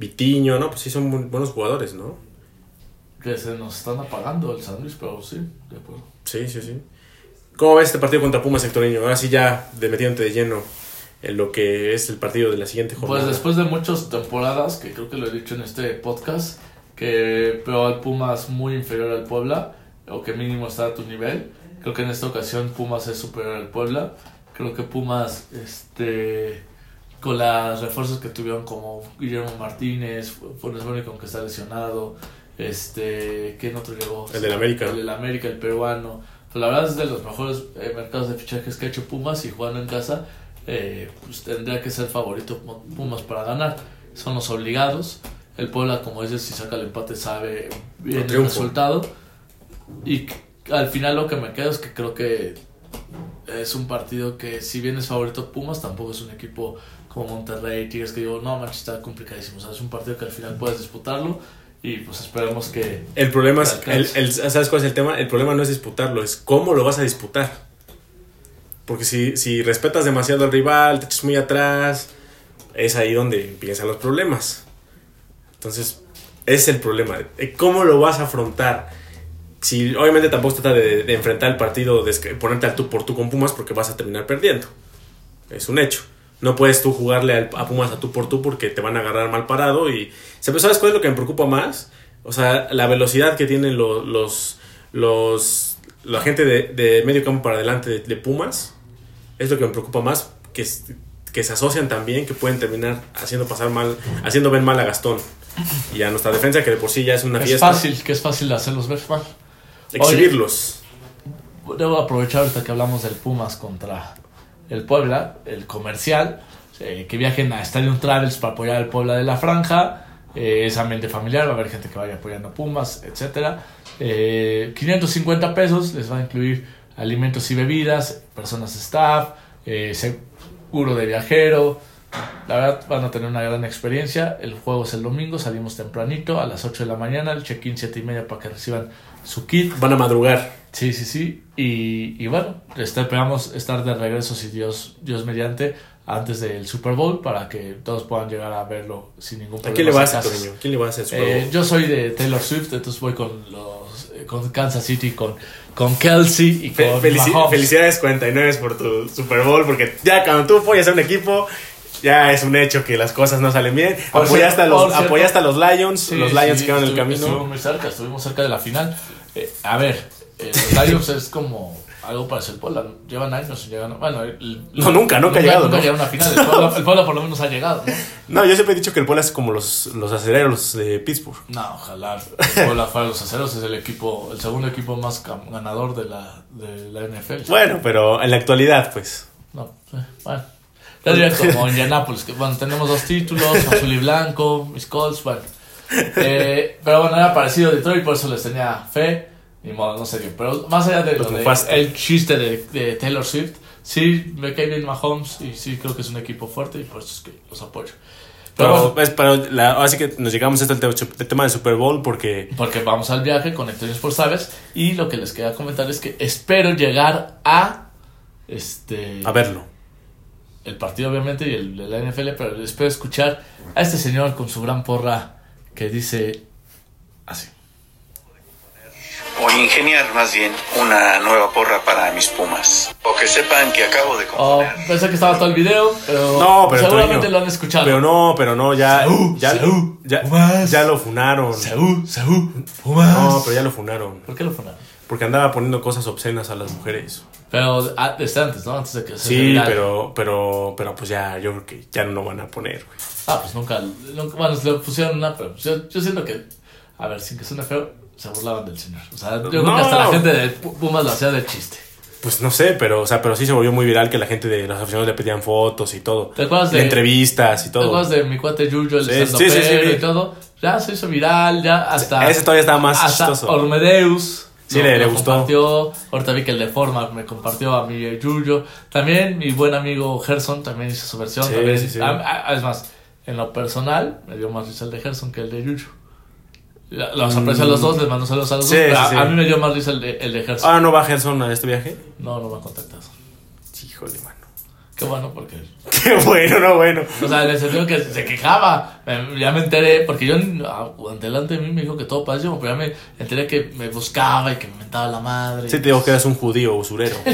Vitiño, ¿no? Pues sí, son bu- buenos jugadores, ¿no? Que se nos están apagando el San Luis, pero sí, de acuerdo. Sí, sí, sí. ¿Cómo ves este partido contra Pumas, Sectoriño? Ahora sí ya de metiéndote de lleno en lo que es el partido de la siguiente jornada. Pues después de muchas temporadas, que creo que lo he dicho en este podcast, que veo al Pumas muy inferior al Puebla, o que mínimo está a tu nivel. Creo que en esta ocasión Pumas es superior al Puebla. Creo que Pumas, este, con las refuerzos que tuvieron como Guillermo Martínez, Funes Mori con que está lesionado, este, ¿quién otro llegó? El del América. El del América, el peruano. Pues la verdad es de los mejores eh, mercados de fichajes que ha hecho Pumas y jugando en casa, eh, pues tendría que ser favorito Pumas para ganar. Son los obligados. El Puebla, como dices, si saca el empate sabe bien el resultado. Y al final lo que me queda es que creo que es un partido que si bien es favorito Pumas, tampoco es un equipo como Monterrey, Tigres, que digo, no, manches, está complicadísimo. O sea, es un partido que al final puedes disputarlo y pues esperemos que... El problema es, el, ¿sabes cuál es el tema? El problema no es disputarlo, es cómo lo vas a disputar. Porque si, si respetas demasiado al rival, te echas muy atrás, es ahí donde empiezan los problemas. Entonces, ese es el problema. ¿Cómo lo vas a afrontar? Si obviamente tampoco se trata de, de enfrentar el partido, de ponerte al tú por tú con Pumas porque vas a terminar perdiendo. Es un hecho. No puedes tú jugarle al- a Pumas a tú por tú porque te van a agarrar mal parado y... ¿Sabes cuál es lo que me preocupa más? O sea, la velocidad que tienen los... los, los la gente de, de medio campo para adelante de, de Pumas es lo que me preocupa más, que, es- que se asocian también, que pueden terminar haciendo pasar mal, haciendo ver mal a Gastón. Y a nuestra defensa, que de por sí ya es una Es fiesta, fácil, que es fácil hacerlos ver mal. exhibirlos. Debo aprovechar ahorita que hablamos del Pumas contra el Puebla, el comercial, eh, que viajen a Stadium Travels para apoyar al Puebla de la Franja. eh, es ambiente familiar, va a haber gente que vaya apoyando Pumas, etcétera. Eh, 550 pesos les va a incluir alimentos y bebidas, personas staff, eh, seguro de viajero. La verdad van a tener una gran experiencia. El juego es el domingo, salimos tempranito a las 8 de la mañana, el check-in 7 y media para que reciban su kit. Van a madrugar. Sí, sí, sí. Y, y bueno, esperamos estar de regreso, si Dios, Dios mediante, antes del Super Bowl para que todos puedan llegar a verlo sin ningún ¿A problema. quién le vas a. Toño? ¿Quién le vas a Eh, yo soy de Taylor Swift, entonces voy con los eh, con Kansas City, con, con Kelsey y Fe- con felici- Mahomes. felicidades 49 por tu Super Bowl, porque ya cuando tú apoyas a un equipo, ya es un hecho que las cosas no salen bien. Por Apoyaste a, cierto- los, por cierto- apoyaste a los Lions, Sí, los Lions sí, quedaron en el estuvi- Estuvimos camino. muy cerca, estuvimos cerca de la final. Eh, a ver, eh, los Lions es como algo para el Puebla. Llevan años llegar. Bueno, el- No, nunca, nunca ha llegado, Nunca ¿no? llegaron a una final. El Puebla, el Puebla por lo menos ha llegado, ¿no? No, yo siempre he dicho que el Puebla es como los, los aceleros de Pittsburgh. No, ojalá el Puebla fuera los aceros. Es el equipo, el segundo equipo más ganador de la, de la NFL. Bueno, pero en la actualidad, pues. No, eh, bueno. Ya diría como Indianapolis, que bueno, tenemos dos títulos, azul y blanco, mis Colts, bueno. Eh, pero bueno, era parecido a Detroit, por eso les tenía fe. Ni modo, no se dio. Pero más allá de lo de- el chiste de, de Taylor Swift, sí me cae bien Mahomes y sí creo que es un equipo fuerte y por eso es que los apoyo. Pero Pero, pero la, ahora sí que nos llegamos a este el, te- el tema del Super Bowl porque porque vamos al viaje con Hector por Sabes y lo que les quería comentar es que espero llegar a este a verlo. El partido obviamente y el de la NFL, pero espero escuchar a este señor con su gran porra que dice así. o ingeniar más bien una nueva porra para mis pumas. O que sepan que acabo de Oh, componer. pensé que estaba todo el video, pero, No, pero seguramente Toño, lo han escuchado. Pero no, pero no, ya. Saúl, ya, Saúl, ya, Pumas. ya lo funaron. Saúl, Saúl, Pumas. No, pero ya lo funaron. ¿Por qué lo funaron? Porque andaba poniendo cosas obscenas a las mujeres. Pero antes, ¿no? Antes de que se Sí, pero, pero, pero pues ya, yo creo que ya no lo van a poner, güey. Ah, pues nunca, nunca bueno, le pusieron una, pero yo, yo siento que, a ver, sin que suene feo, se burlaban del señor. O sea, yo creo No. que hasta la gente de Pu- Pumas lo hacía de chiste. Pues no sé, pero, o sea, pero sí se volvió muy viral que la gente de los aficionados le pedían fotos y todo. ¿Te acuerdas de- entrevistas y ¿Te todo. acuerdas de mi cuate Yuyo, el sí, sí, sí. y todo? Ya se hizo viral, ya hasta... Ese todavía estaba más hasta chistoso. Ormedeus. Sí, le- le gustó. compartió. Ahorita vi que el de Forma me compartió a mi Yuyo. También mi buen amigo Gerson también hizo su versión. Sí, también, sí, sí. a- a- es más, en lo personal me dio más risa el de Gerson que el de Yuyo. Los aprecio a los dos, les mando saludos a los Sí, dos. pero sí, a, sí. a mí me dio más risa el de, el de Gerson. Ah, ¿no va Gerson a este viaje? No, no me ha contactado. Híjole, mano. Qué bueno, porque. Qué bueno, no bueno. O sea, en el sentido que se quejaba. Ya me enteré, porque yo ah, delante de mí me dijo que todo padrísimo, pero ya me enteré que me buscaba y que me mentaba la madre. Sí, te digo que eras un judío usurero.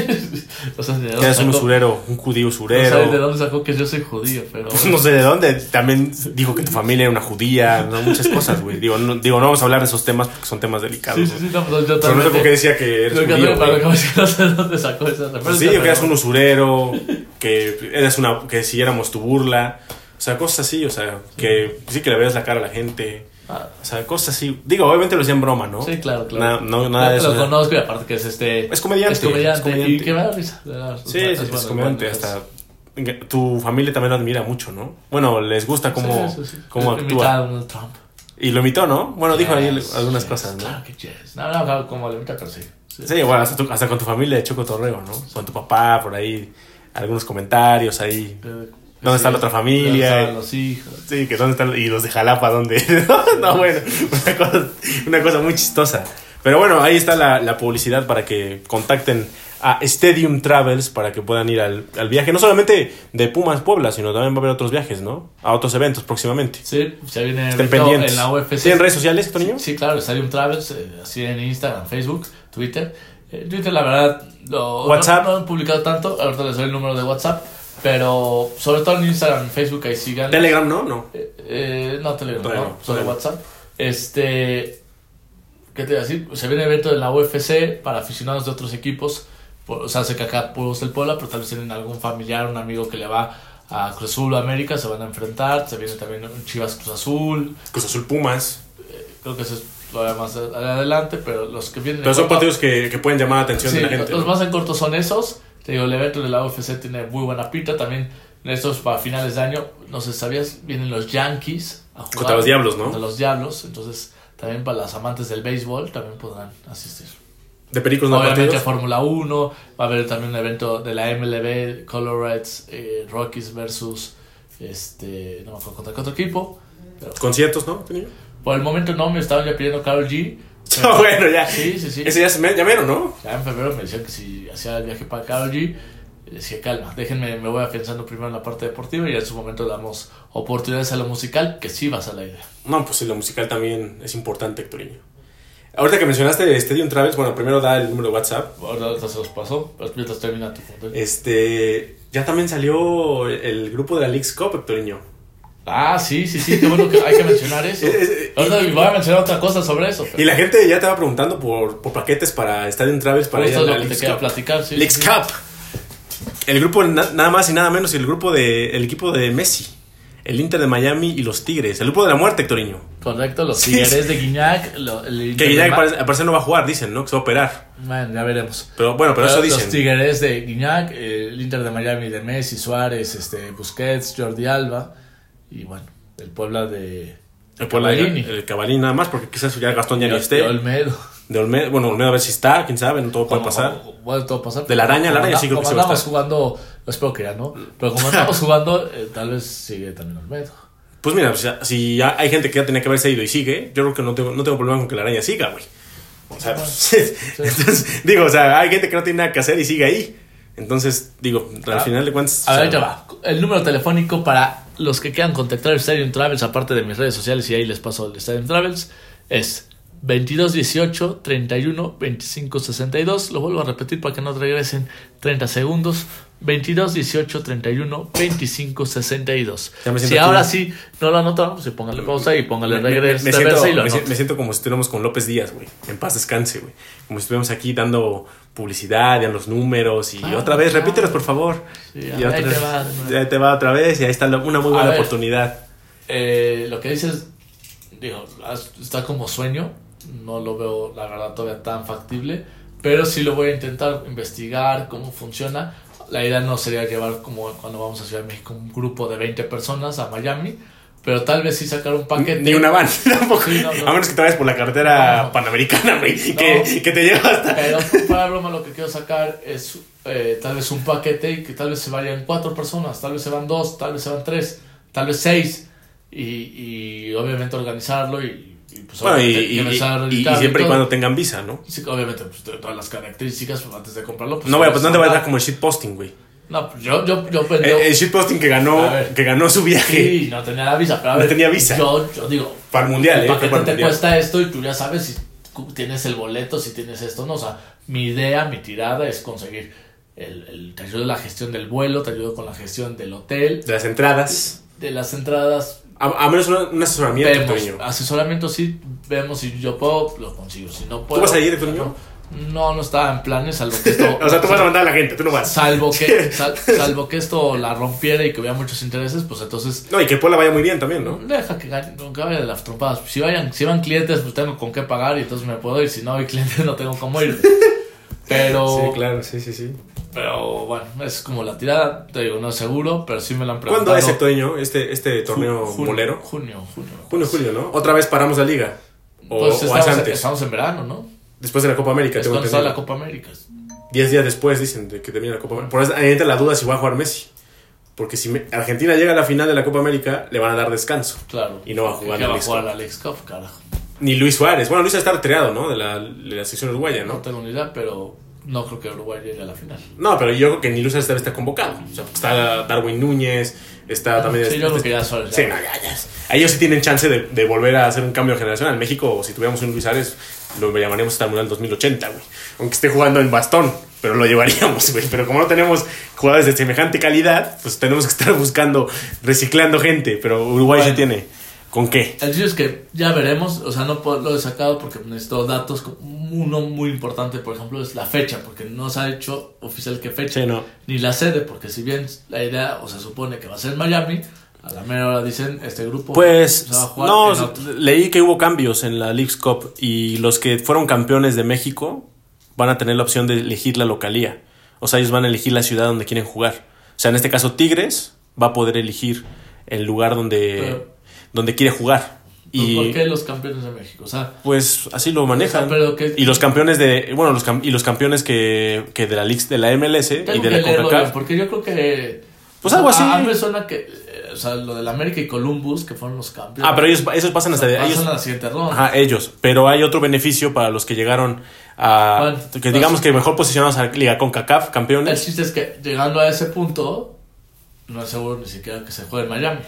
O sea, ¿de Que eras un usurero, un judío No sé de usurero. dónde sacó que yo soy judío, pero. No sé de dónde. También dijo que tu familia era una judía, no, muchas cosas, güey. Digo no, digo, no vamos a hablar de esos temas porque son temas delicados. Sí, sí, sí, no, pues yo Pero no sé también. por qué decía que eres Yo judío. también, que no sé de dónde sacó esa referencia. sí, que eras un usurero, que eras una, que si éramos tu burla, o sea, cosas así, o sea, que sí que le veas la cara a la gente, Ah, o sea, cosas así. Digo, obviamente lo decían broma, ¿no? Sí, claro, claro. Na- no, nada de Lo conozco y aparte que es este. Es comediante, Es comediante. es comediante. Y que me da risa. Sí, es es comediante, hasta tu familia también lo admira mucho, ¿no? Bueno, les gusta cómo, Sí, sí, sí. cómo a actúa. Donald Trump. Y lo imitó, ¿no? Bueno, dijo ahí algunas yes, cosas, ¿no? Claro que yes. No, no, como le imita, pero sí. Sí. Sí, bueno, hasta, tu- hasta con tu familia de Choco Torreo, ¿no? Con tu papá, por ahí, algunos comentarios ahí. Eh, ¿Dónde está la otra familia? ¿Dónde están los hijos? Sí, que dónde están y los de Jalapa, ¿dónde? no, bueno, una cosa, una cosa muy chistosa. Pero bueno, ahí está la, la publicidad para que contacten a Stadium Travels para que puedan ir al, al viaje, no solamente de Pumas Puebla, sino también va a haber otros viajes, ¿no? A otros eventos próximamente. Sí, ya viene Estén pendientes. en la UFC. ¿Tienen redes sociales, Toño? Sí, claro, Stadium Travels, eh, así en Instagram, Facebook, Twitter. Eh, Twitter, la verdad, lo, WhatsApp. No, no han publicado tanto, ahorita les doy el número de WhatsApp, pero sobre todo en Instagram Facebook, ahí sigan. Telegram, ¿no? No. Eh, eh, no, Telegram, no, no, solo. WhatsApp. Este, ¿qué te iba a decir? Se viene evento en la UFC para aficionados de otros equipos. O sea, sé que acá Pueblos del Puebla, pero tal vez tienen algún familiar, un amigo que le va a Cruz Azul o América, se van a enfrentar. Se viene también un Chivas Cruz Azul. Cruz Azul Pumas. Creo que eso es todavía más adelante, pero los que vienen. Pero son corto- partidos que, que pueden llamar la atención Sí, de la gente. los ¿no? más en corto son esos. Te digo, el evento de la UFC tiene muy buena pinta. También estos para finales de año, no sé, ¿sabías? Vienen los Yankees a jugar. Contra los Diablos, ¿no? Contra los Diablos. Entonces, también para los amantes del béisbol, también podrán asistir. De Pericos no Obviamente. Fórmula 1, va a haber también un evento de la MLB, Color Reds, eh, Rockies versus, este, no me acuerdo contra qué otro equipo. Pero Conciertos, ¿no? Toño? Por el momento no, me estaban ya pidiendo Carol G. pero- No, bueno, ya. Sí, sí, sí. Ese ya se me llamaron, ¿no? Ya en febrero me decían que si hacía el viaje para Karol G, decía calma, déjenme, me voy afianzando primero en la parte deportiva y en su momento damos oportunidades a lo musical, que sí vas a la idea. No, pues lo musical también es importante, Hectorinho. Ahorita que mencionaste Stadium Travels, bueno, primero da el número de WhatsApp. Ahora ahorita se los pasó, pero mientras termina tu punto. Este, ya también salió el grupo de la Leagues Cup, Hectorinho. Ah, sí, sí, sí, qué bueno que hay que mencionar eso. Eh, Ahorita y- voy a mencionar otra cosa sobre eso. Y la gente ya te va preguntando por, por paquetes para Stadium Travels para ir a la Leagues Cup. platicar, sí. Leagues sí. Cup. El grupo, na- nada más y nada menos, el grupo de, el equipo de Messi. El Inter de Miami y los Tigres. El grupo de la muerte, Hectorinho. Correcto, los Sí, Tigres de Guiñac. lo- el Que de al parecer, no va a jugar, dicen, ¿no? Que se va a operar. Bueno, ya veremos. Pero bueno, pero eso Los dicen. Tigres de Guiñac, el Inter de Miami de Messi, Suárez, este, Busquets, Jordi Alba y bueno, el Puebla de El Puebla, Cavallini. el Cavallini nada más, porque quizás ya Gastón ya ni de esté. Olmedo. De Olmedo, bueno, Olmedo a ver si está, quién sabe, no todo puede Como- pasar. Bueno, todo pasar. De la araña, la araña sí creo que sí va a estar. jugando, espero que ya no, pero como andamos jugando, eh, tal vez sigue también Olmedo. Pues mira, sea, si ya hay gente que ya tenía que haberse ido y sigue, yo creo que no tengo, no tengo problema con que la araña siga, güey. O sea, pues, entonces, digo, o sea, hay gente que no tiene nada que hacer y sigue ahí. Entonces, digo, al Ah, final de cuentas. A ver, ya va. El número telefónico para los que quieran contactar el Stadium Travels, aparte de mis redes sociales, y ahí les paso el Stadium Travels, es 2218 31 25 62. Lo vuelvo a repetir para que no regresen 30 segundos. 22 18 31 25 62. Ya me siento Si ahora sí no lo anotaron, pues póngale pausa y póngale me, me- regreso. me reversa siento, y me, me siento como si estuviéramos con López Díaz, güey. En paz descanse, güey. Como si estuviéramos aquí dando publicidad, ya los números y otra vez, claro. repítelos, por favor. Sí, y ahí te va ahí te otra vez y ahí está una muy buena ver. oportunidad. Eh, lo que dices, digo, está como sueño. No lo veo, la verdad, todavía tan factible. Pero sí lo voy a intentar investigar cómo funciona. La idea no sería llevar como cuando vamos a Ciudad de México un grupo de 20 personas a Miami. Pero tal vez sí sacar un paquete. Ni una van, tampoco. Sí, no, no. A menos que te vayas por la carretera No, panamericana, güey. Que, que te lleva hasta. Pero para broma lo que quiero sacar es eh, tal vez un paquete y que tal vez se vayan cuatro personas, tal vez se van dos, tal vez se van tres, tal vez seis. Y, y obviamente organizarlo y, pues Bueno, y, y- y- y siempre y cuando tengan visa, ¿no? Sí, obviamente, pues, de todas las características pues, antes de comprarlo. Pues, No, vaya, pues no te vayas a dar como el shitposting, güey. No, pues yo, yo, yo, El, yo- el shitposting que ganó, ver. que ganó su viaje Sí, no tenía la visa, pero a No ver, tenía visa. Yo, yo digo, para el mundial, ¿eh? Para te mundial. cuesta esto y tú ya sabes si tienes el boleto, si tienes esto, no. O sea, mi idea, mi tirada es conseguir el, el- te ayudo en la gestión del vuelo, te ayudo con la gestión del hotel, De las entradas. de las entradas. A, a menos una- un asesoramiento, Vemos, Toño. asesoramiento sí, vemos si yo puedo, lo consigo. Si no puedo. vas a ir, Niño? No, no estaba en planes, salvo que esto. O sea, tú vas a mandar a la gente, tú no vas. Salvo que, sal- salvo que esto la rompiera y que hubiera muchos intereses, pues entonces No, y que Puebla vaya muy bien también, ¿no? Deja que gane, que vaya de las trompadas. Si vayan, si van clientes, pues tengo con qué pagar y entonces me puedo ir. Si no hay clientes, no tengo cómo ir. Pero, Sí, claro, sí, sí, sí. Pero bueno, es como la tirada. Te digo, no es seguro, pero sí me la han preguntado. ¿Cuándo es, este, este Ju- torneo junio, molero? Junio, junio. Junio, julio, ¿no? Otra vez paramos la liga. O, Pues estamos, antes. estamos en verano, ¿no? Después de la Copa América, cuando está la. Copa América. Diez días después dicen de que termina la Copa América. Por eso ahí entra la duda si va a jugar Messi. Porque si Argentina llega a la final de la Copa América, le van a dar descanso. Claro. Y no va a jugar ¿Qué la va a jugar Leagues Cup, carajo. Ni Luis Suárez. Bueno, Luis está retirado, ¿no? De la, de la sección uruguaya, No ¿no? tengo ni idea, pero no creo que Uruguay llegue a la final. No, pero yo creo que ni Luis debe estar convocado. O sea, está Darwin Núñez, está también... Sí, este- yo creo este- que ya Suárez. Sí, no, ya, ya. Ellos sí tienen chance de, de volver a hacer un cambio generacional. En México, si tuviéramos un Luis Suárez, lo llamaríamos hasta el Mundial 2080, güey. Aunque esté jugando en bastón, pero lo llevaríamos, güey. Pero como no tenemos jugadores de semejante calidad, pues tenemos que estar buscando, reciclando gente. Pero Uruguay sí Bueno. tiene. ¿Con qué? El chiste es que ya veremos, o sea, no lo he sacado porque necesito datos. Uno muy importante, por ejemplo, es la fecha, porque no se ha hecho oficial qué fecha, Sí, no. ni la sede, porque si bien la idea, o se supone que va a ser en Miami, a la mera hora dicen, este grupo Pues se va a jugar no, leí que hubo cambios en la Leagues Cup y los que fueron campeones de México van a tener la opción de elegir la localía. O sea, ellos van a elegir la ciudad donde quieren jugar. O sea, en este caso Tigres va a poder elegir el lugar donde, Pero- donde quiere jugar. Y ¿Por qué los campeones de México? O sea, pues así lo manejan. O sea, pero que- y los campeones de bueno, los y los campeones que, que de la Leagues- de la MLS y de la CONCACAF. porque yo creo que... Pues algo así. Me suena que, eh, o sea, lo del América y Columbus, que fueron los campeones. Ah, pero ellos esos pasan hasta de pasan ellos a la siguiente ronda. Ajá, ellos. Pero hay otro beneficio para los que llegaron a. Bueno, que digamos que mejor posicionados a la Liga con CACAF, El campeones. chiste es que llegando a ese punto, no es seguro ni siquiera que se juegue en Miami.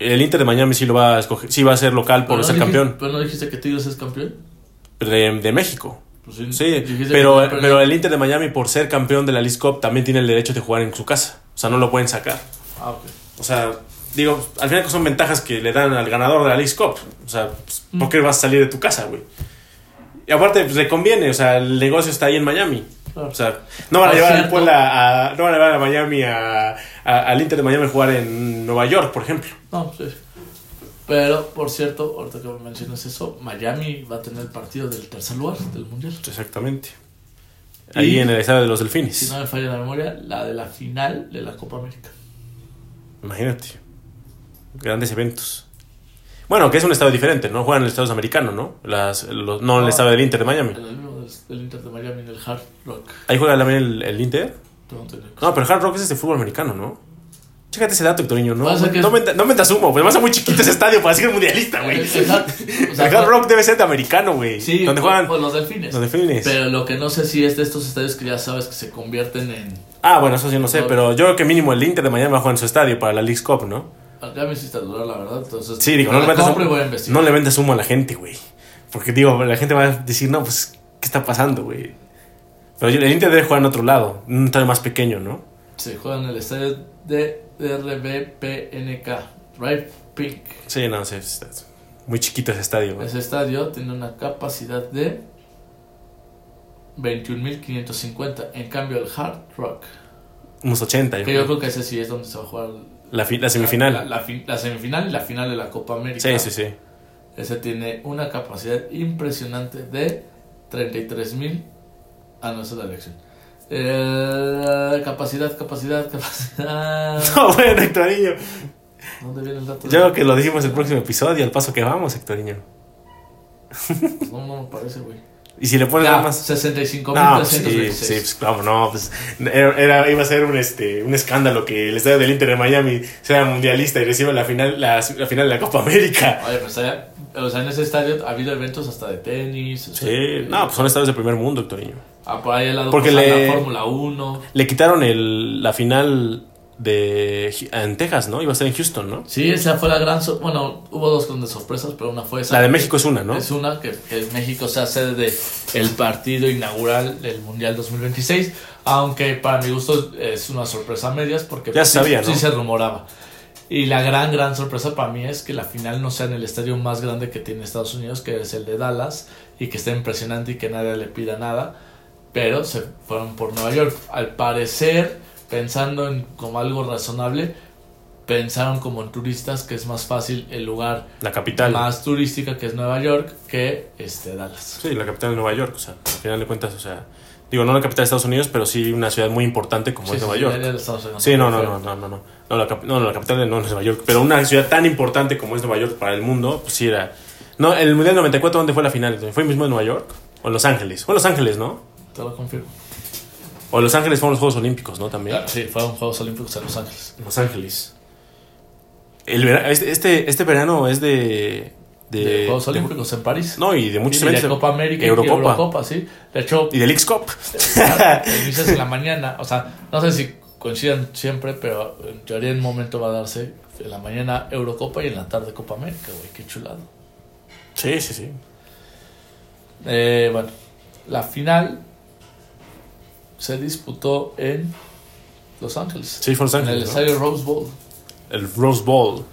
El Inter de Miami sí lo va a escoger, sí va a ser local por ser dijiste- campeón Pero no dijiste que Tigres es campeón. de, de México. Pues Sí, dijiste pero, pero el Inter de Miami, por ser campeón de la League Cup, también tiene el derecho de jugar en su casa. O sea, no lo pueden sacar. Ah, ok. O sea, digo, al final son ventajas que le dan al ganador de la League Cup. O sea, pues, ¿por qué vas a salir de tu casa, güey? Y aparte, pues le conviene, o sea, el negocio está ahí en Miami. Claro. O sea, no van a llevar al Puebla a, no van a llevar a Miami a, a- al Inter de Miami a jugar en Nueva York, por ejemplo. No, sí. Pero, por cierto, ahorita que me mencionas eso, Miami va a tener el partido del tercer lugar del mundial. Exactamente. Ahí Y- en el estadio de los Delfines. Si no me falla la memoria, la de la final de la Copa América. Imagínate. Grandes eventos. Bueno, que es un estado diferente, ¿no? Juegan en el estado americano, ¿no? Las, los- no en el estado del Inter de Miami. El del, del Inter de Miami en el Hard Rock. Ahí juega también el, el Inter. No, pero el Hard Rock es de fútbol americano, ¿no? Chécate ese dato, Hectorinho, ¿no? Que No, es- me, no me te asumo, pues va a ser muy chiquito ese estadio para ser mundialista, güey. Exacto. O sea, el Hard Rock debe ser de americano, güey. Sí, donde juegan por los delfines. los delfines. Pero lo que no sé si es de estos estadios que ya sabes que se convierten en. Ah, bueno, eso sí no sé, No. pero yo creo que mínimo el Inter de Miami va a jugar en su estadio para la League Cup, ¿no? Ya me hiciste dudar, la verdad. Entonces, Sí, digo, no le, y humo, no le vendas humo a la gente, güey. Porque, digo, la gente va a decir, no, pues, ¿qué está pasando, güey? Pero el Inter debe jugar en otro lado, en un estadio más pequeño, ¿no? Se juega en el estadio de RBPNK, Right Pink. Sí, no, sí, es muy chiquito ese estadio, güey. Ese estadio tiene una capacidad de 21.550. En cambio, el Hard Rock, Unos 80, yo que yo creo. que ese sí es donde se va a jugar La, la semifinal. La, la la semifinal y la final de la Copa América. sí, sí, sí. Ese tiene una capacidad impresionante de 33.000. Ah, no, esa es la elección. Eh, capacidad, capacidad, capacidad. No, bueno, Hectorinho. ¿Dónde viene el dato? Yo creo que lo dijimos el próximo episodio, al paso que vamos, Hectorinho. No, no me parece, güey. Y si le pones más. 65 No, pues sí, 326. sí, pues claro, no, pues era, era- iba a ser un este un escándalo que el estadio del Inter de Miami sea mundialista y reciba la final la, la final de la Copa América. Oye, pues allá- o sea, en ese estadio ha habido eventos hasta de tenis. o sea, Sí, no, pues son estadios de primer mundo, Héctoriño. Ah, por ahí al lado Porque pues, le- la Fórmula 1. Le quitaron el, la final de en Texas, ¿no? Iba a ser en Houston, ¿no? Sí, esa fue la gran... sor- Bueno, hubo dos grandes sorpresas, pero una fue esa. La de México es una, ¿no? Es una que, que México sea sede de el partido inaugural del Mundial 2026, aunque para mi gusto es una sorpresa a medias porque Ya se sí- sabía, ¿no? sí se rumoraba. Y la gran, gran sorpresa para mí es que la final no sea en el estadio más grande que tiene Estados Unidos, que es el de Dallas, y que esté impresionante y que nadie le pida nada, pero se fueron por Nueva York. Al parecer, pensando en como algo razonable, pensaron como en turistas que es más fácil el lugar La capital. más turística que es Nueva York que este Dallas. Sí, la capital de Nueva York, o sea, al final de cuentas, o sea, digo, no la capital de Estados Unidos, pero sí una ciudad muy importante como Sí, es sí, Nueva sí, York. Sí, no, no, no, no, no, no. No, la, no, no, la capital no es Nueva York, pero una ciudad tan importante como es Nueva York para el mundo, pues sí era. No, el Mundial 94, ¿dónde fue la final? ¿Fue mismo en Nueva York? ¿O en Los Ángeles? Fue en Los Ángeles, ¿no? Te lo confirmo. O Los Ángeles fueron los Juegos Olímpicos, ¿no? También. Ah, Sí, fueron Juegos Olímpicos en Los Ángeles. Los Ángeles. El vera- este, este, este verano es de. De, De, Juegos de- Olímpicos en París. no, y de muchos y de eventos. Copa América Eurocopa. y Eurocopa, sí. De hecho, Y del X-Cup. inicias en la mañana. O sea, no sé si coincidan siempre, pero en teoría en un momento va a darse en la mañana Eurocopa y en la tarde Copa América, güey. Qué chulado. Sí, sí, sí. Eh, bueno, la final se disputó en Los Ángeles. Sí, fue en Los En el Ángeles. ¿no? estadio Rose Bowl. El Rose Bowl.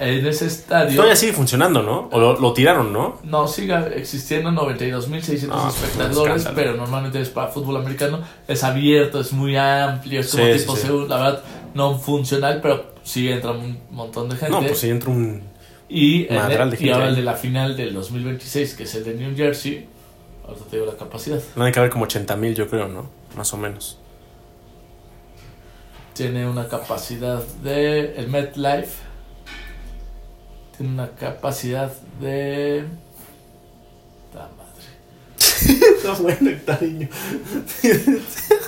En ese estadio. Todavía sigue funcionando, ¿no? O lo, lo tiraron, ¿no? No, sigue existiendo 92.600 No, espectadores, escándalo. pero normalmente es para fútbol americano. Es abierto, es muy amplio, es como Sí, tipo sí, la verdad, no funcional, pero sí entra un montón de gente. No, pues sí entra un. y, en madral el- de y ahora el de la final del 2026, que es el de New Jersey, ahorita te digo la capacidad. Hay que haber como 80 mil, yo creo, ¿no? Más o menos. Tiene una capacidad de. El MetLife tiene una capacidad de. La madre. No, bueno, cariño.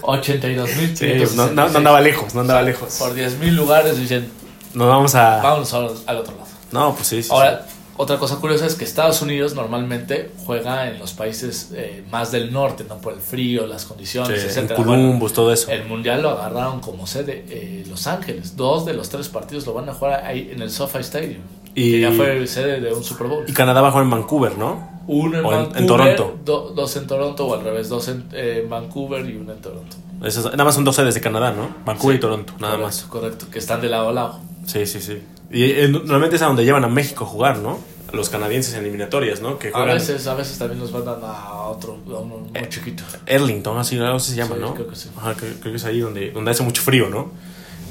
82 mil. Sí, no, no, no andaba lejos, no andaba lejos. Por 10 mil lugares dicen, Nos vamos a. vámonos al, al otro lado. No, pues sí, sí. Ahora, otra cosa curiosa es que Estados Unidos normalmente juega en los países eh, más del norte, no por el frío, las condiciones, Sí, etcétera. Columbus, todo eso. El mundial lo agarraron como sede eh, Los Ángeles. Dos de los tres partidos lo van a jugar ahí en el SoFi Stadium. Y- Que ya fue sede de un Super Bowl. Y Canadá va a jugar en Vancouver, ¿no? Uno en, o en- en Vancouver, Toronto. do- dos en Toronto o al revés, dos en eh, Vancouver y uno en Toronto. Nada más son dos sedes de Canadá, ¿no? Vancouver Sí, y Toronto, nada correcto, más. Correcto, que están de lado a lado. Sí, sí, sí. Y eh, normalmente es a donde llevan a México a jugar, ¿no? A los canadienses en eliminatorias, ¿no? Que A juegan veces, a veces también los mandan a otro, a uno muy chiquito. Erlington, así algo se llama, Sí, ¿no? creo que sí. Ajá, creo, creo que es ahí donde, donde hace mucho frío, ¿no?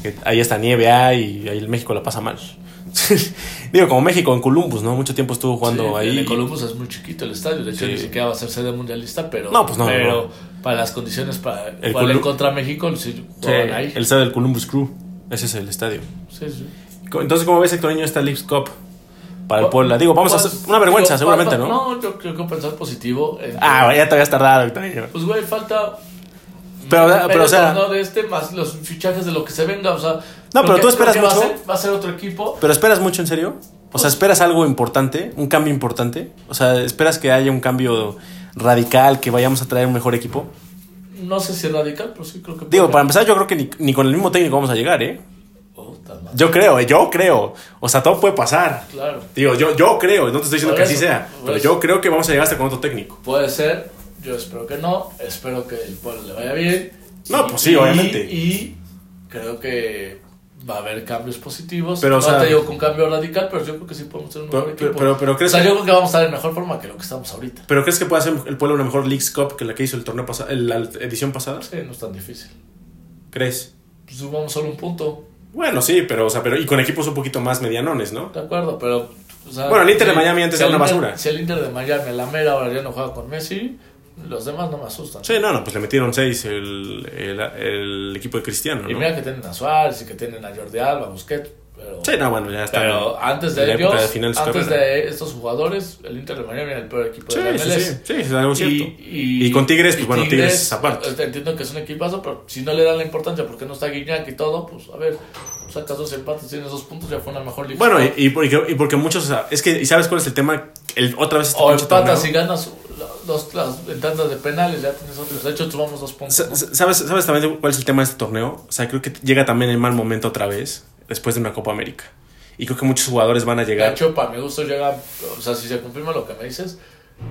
Que ahí hasta nieve hay y ahí el México la pasa mal. Digo, como México en Columbus, ¿no? Mucho tiempo estuvo jugando Sí, ahí. De Columbus es muy chiquito el estadio, de hecho Sí. ni siquiera va a ser sede mundialista, pero, No, pues no, pero para las condiciones para El jugar en Colu- contra México, sí, ahí. el estadio del Columbus Crew. Ese es el estadio. Sí, sí. Entonces, ¿cómo ves, Héctor Niño, esta Leagues Cup para el Puebla? Digo, vamos a Pues, hacer una vergüenza, digo, seguramente, falta- ¿no? No, yo creo que pensar positivo. que- Ah, ya te habías tardado, Héctor Niño. Pues, güey, falta. Pero, pero, o sea- torneo de este más los fichajes de lo que se venga, o sea. No, pero tú esperas va a mucho. ser- Va a ser otro equipo. ¿Pero esperas mucho, en serio? O sea, ¿esperas algo importante? ¿Un cambio importante? O sea, ¿esperas que haya un cambio radical, que vayamos a traer un mejor equipo? No sé si es radical, pero sí creo que. Digo, para empezar, yo creo que ni, ni con el mismo técnico vamos a llegar, ¿eh? Puta madre, Yo creo, eh, yo creo. O sea, todo puede pasar. Claro. Digo, yo, yo creo, no te estoy diciendo Por que así sea, pero eso. yo creo que vamos a llegar hasta con otro técnico. Puede ser, yo espero que no, espero que el pueblo le vaya bien. No, pues sí, obviamente. Y creo que va a haber cambios positivos. Pero, o no sea- te digo con cambio radical, pero yo creo que sí podemos tener un Pero- mejor equipo. pero- pero ¿crees o sea, que- yo creo que vamos a estar en mejor forma que lo que estamos ahorita. ¿Pero crees que puede hacer el pueblo una mejor Leagues Cup que la que hizo el torneo pasado, la edición pasada? Sí, no es tan difícil. ¿Crees? Pues subamos solo un punto, Bueno, sí, pero, o sea, pero y con equipos un poquito más medianones, ¿no? de acuerdo, pero. o sea, Bueno, el Inter de Miami antes si era una Inter- basura. Si el Inter de Miami la mera ahora ya no juega con Messi, los demás no me asustan. Sí, no, no, pues le metieron seis el, el, el equipo de Cristiano, Y ¿no? mira que tienen a Suárez y que tienen a Jordi Alba, Busquets. Pero, Sí, no, bueno, ya está. pero antes de ellos, de antes carrera. de estos jugadores, el Inter de Miami era el peor equipo Sí, de la sí, MLS. sí, sí, es algo cierto. Y, Y con Tigres, pues, y bueno, Tigres aparte. eh, Entiendo que es un equipazo, pero si no le dan la importancia porque no está Guiñac y todo, pues a ver, sacas dos empates, tienes dos puntos, ya fue una mejor liga. Bueno, y, y porque, y porque muchos, o sea, es que, ¿y sabes cuál es el tema? El, otra vez este o empatas y ganas los, las en tandas de penales, ya tienes otros. De hecho, tomamos dos puntos. ¿no? sa- ¿Sabes, ¿Sabes también cuál es el tema de este torneo? O sea, creo que llega también en mal momento otra vez, después de una Copa América. Y creo que muchos jugadores van a De llegar. hecho, para mi gusto llega, o sea, si se confirma lo que me dices,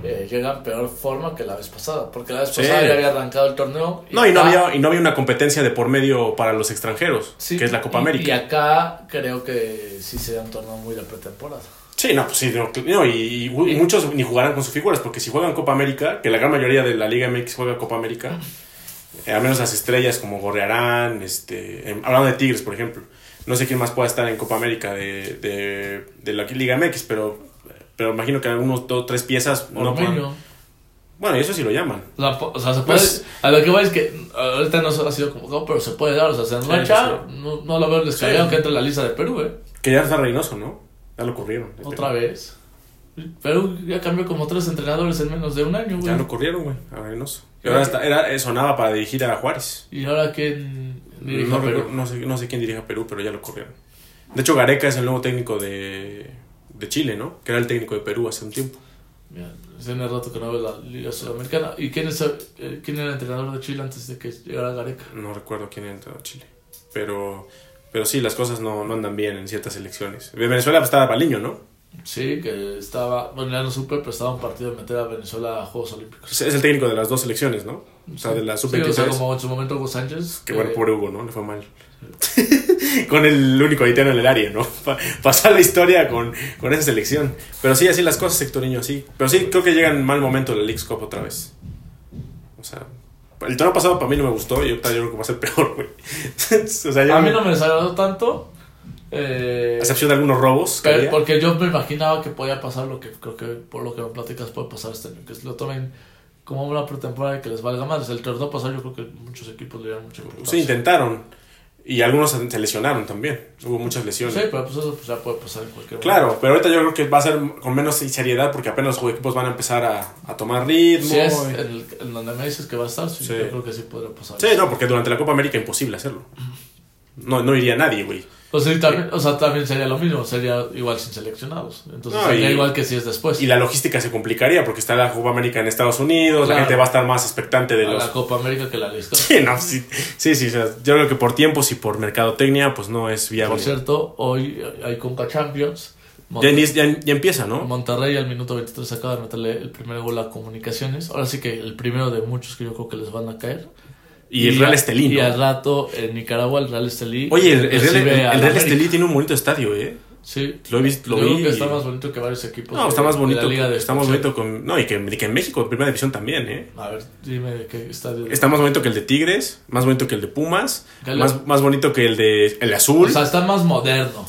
eh, llega en peor forma que la vez pasada. Porque la vez Sí. pasada ya había arrancado el torneo. No, y no, había, y no había una competencia de por medio para los extranjeros, sí, que es la Copa y- América. Y acá creo que sí será un torneo muy de pretemporada. Sí, no, pues sí, no, no, y, y- y muchos ni jugarán con sus figuras, porque si juegan Copa América, que la gran mayoría de la Liga MX juega Copa América, eh, al menos las estrellas como Gorrearán, este, em, hablando de Tigres, por ejemplo, no sé quién más pueda estar en Copa América de, de, de la Liga MX, pero, pero imagino que algunos dos, tres piezas no puedan- Bueno, y eso sí lo llaman. O sea, po- o sea, se puede. Pues- a lo que voy es que ahorita no ha sido convocado, pero se puede dar. O sea, se Sí, enracha. sí, No, no lo veo descabellado Sí. que entre en la lista de Perú, ¿eh? Que ya está Reynoso, ¿no? Ya lo corrieron. este Otra vez. Perú ya cambió como tres entrenadores en menos de un año, güey. Ya lo corrieron, güey, a Reynoso. Y ahora está, era, sonaba para dirigir a Juárez. Y ahora quién no, Perú. no sé, no sé quién dirige a Perú, pero ya lo corrieron. De hecho, Gareca es el nuevo técnico de, de Chile, ¿no? Que era el técnico de Perú hace un tiempo. Mira, tiene rato que no veo la Liga Sudamericana. ¿Y quién, es, eh, quién era el entrenador de Chile antes de que llegara Gareca? No recuerdo quién era entrado a Chile. Pero, pero sí, las cosas no, no andan bien en ciertas elecciones. De Venezuela pues, estaba Paliño, ¿no? Sí, que estaba. Bueno, ya no supe, pero estaba un partido de meter a Venezuela a Juegos Olímpicos. Es el técnico de las dos selecciones, ¿no? O sea, de la Sí, sub-23. o sea, como en su momento Hugo Sánchez. Que que- bueno, por Hugo, ¿no? Le fue mal. con el único haitiano en el área, ¿no? Pa- pasar la historia con, con esa selección. Pero sí, así las cosas, sectoriño, sí. Pero sí, creo que llega en mal momento la Leagues Cup otra vez. O sea, el torneo pasado para mí no me gustó y yo creo que va a ser peor, güey. o sea, A mí no me desagradó tanto. Eh, a excepción de algunos robos. pero- porque yo me imaginaba que podía pasar lo que creo que por lo que me platicas puede pasar este año. Que lo tomen como una pretemporada que les valga más. El torneo pasado yo creo que muchos equipos le dieron importancia. Sí, intentaron. Y algunos se lesionaron también. Hubo muchas lesiones. Sí, pero pues eso ya puede pasar en cualquier Claro, pero ahorita yo creo que va a ser con menos seriedad porque apenas los equipos van a empezar a, a tomar ritmo. Si es y- en, el- en donde me dices que va a estar, sí, Sí. yo creo que sí podría pasar. Sí, no, porque durante la Copa América imposible hacerlo. No, no iría nadie, güey. O sea, también, o sea, también sería lo mismo, sería igual sin seleccionados. Entonces No, sería y- igual que si es después. Y la logística se complicaría porque está la Copa América en Estados Unidos, la gente va a estar más expectante de a los... la Copa América que la lista. Sí, no, sí, sí, sí, o sea, yo creo que por tiempos y por mercadotecnia, pues no es viable. Por cierto, hoy hay Conca Champions. Ya- ya empieza, ¿no? Monterrey al minuto 23 acaba de meterle el primer gol a Comunicaciones. Ahora sí que el primero de muchos que yo creo que les van a caer. Y el Real Estelí, Y ¿no? al rato en Nicaragua el Real Estelí. Oye, el, el Real, el- el al Real. Estelí tiene un bonito estadio, ¿eh? Sí. Lo he visto, lo Yo creo vi que y- está más bonito que varios equipos. No, de- está más de bonito. la Liga de está más bonito con. No, y que, y que en México, en primera división también, ¿eh? A ver, dime de qué estadio. Está más bonito que el de Tigres, más bonito que el de Pumas, más, más bonito que el de el de Azul. O sea, está más moderno.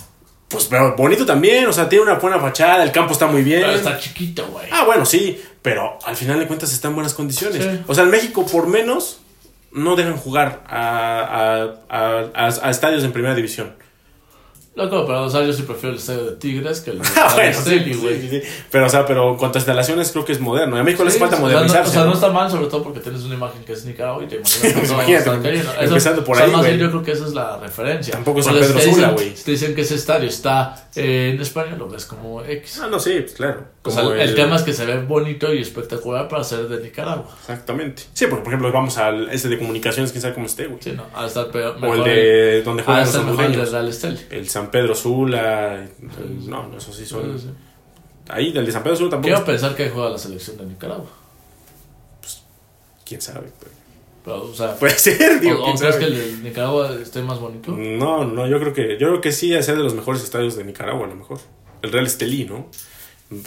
pues, pero bonito también, o sea, tiene una buena fachada, el campo está muy bien. Pero está chiquito, güey. Ah, bueno, sí, pero al final de cuentas está en buenas condiciones. Sí. O sea, en México, por menos, no dejan jugar a, a, a- a- estadios en primera división. Loco, pero o sea, yo sí prefiero el estadio de Tigres que el de Ah, bueno, sí, güey. sí, sí. Pero, o sea, pero en cuanto a instalaciones, creo que es moderno. A México le hace Sí, falta o sea, modernizarse. No, o sea, no ¿no? está mal, sobre todo porque tienes una imagen que es Nicaragua y te imaginas Pues imagínate, cayendo. Eso- empezando por o sea, ahí, más bien yo creo que esa es la referencia. Tampoco es San Pedro Sula, güey. Si te dicen que ese estadio está eh, en España, lo ves como X. Ah, no, sí, pues claro. O sea, Como el, tema es que se ve bonito y espectacular para ser de Nicaragua. Exactamente. Sí, porque por ejemplo vamos al ese de comunicaciones, quién sabe cómo esté, güey. Sí, no, a estar peor. o el de donde juegan los mejor el. El San Pedro Sula. el- no, no, eso sí son. Sí, sí. Ahí, del de San Pedro Sula tampoco. Quiero pensar que juega la selección de Nicaragua. Quién sabe, güey. Pero, o sea, Puede ser, digo, ¿o- o crees que el de Nicaragua esté más bonito? No, no, yo creo que yo creo que sí es de los mejores estadios de Nicaragua, a lo mejor. El Real Estelí, ¿no?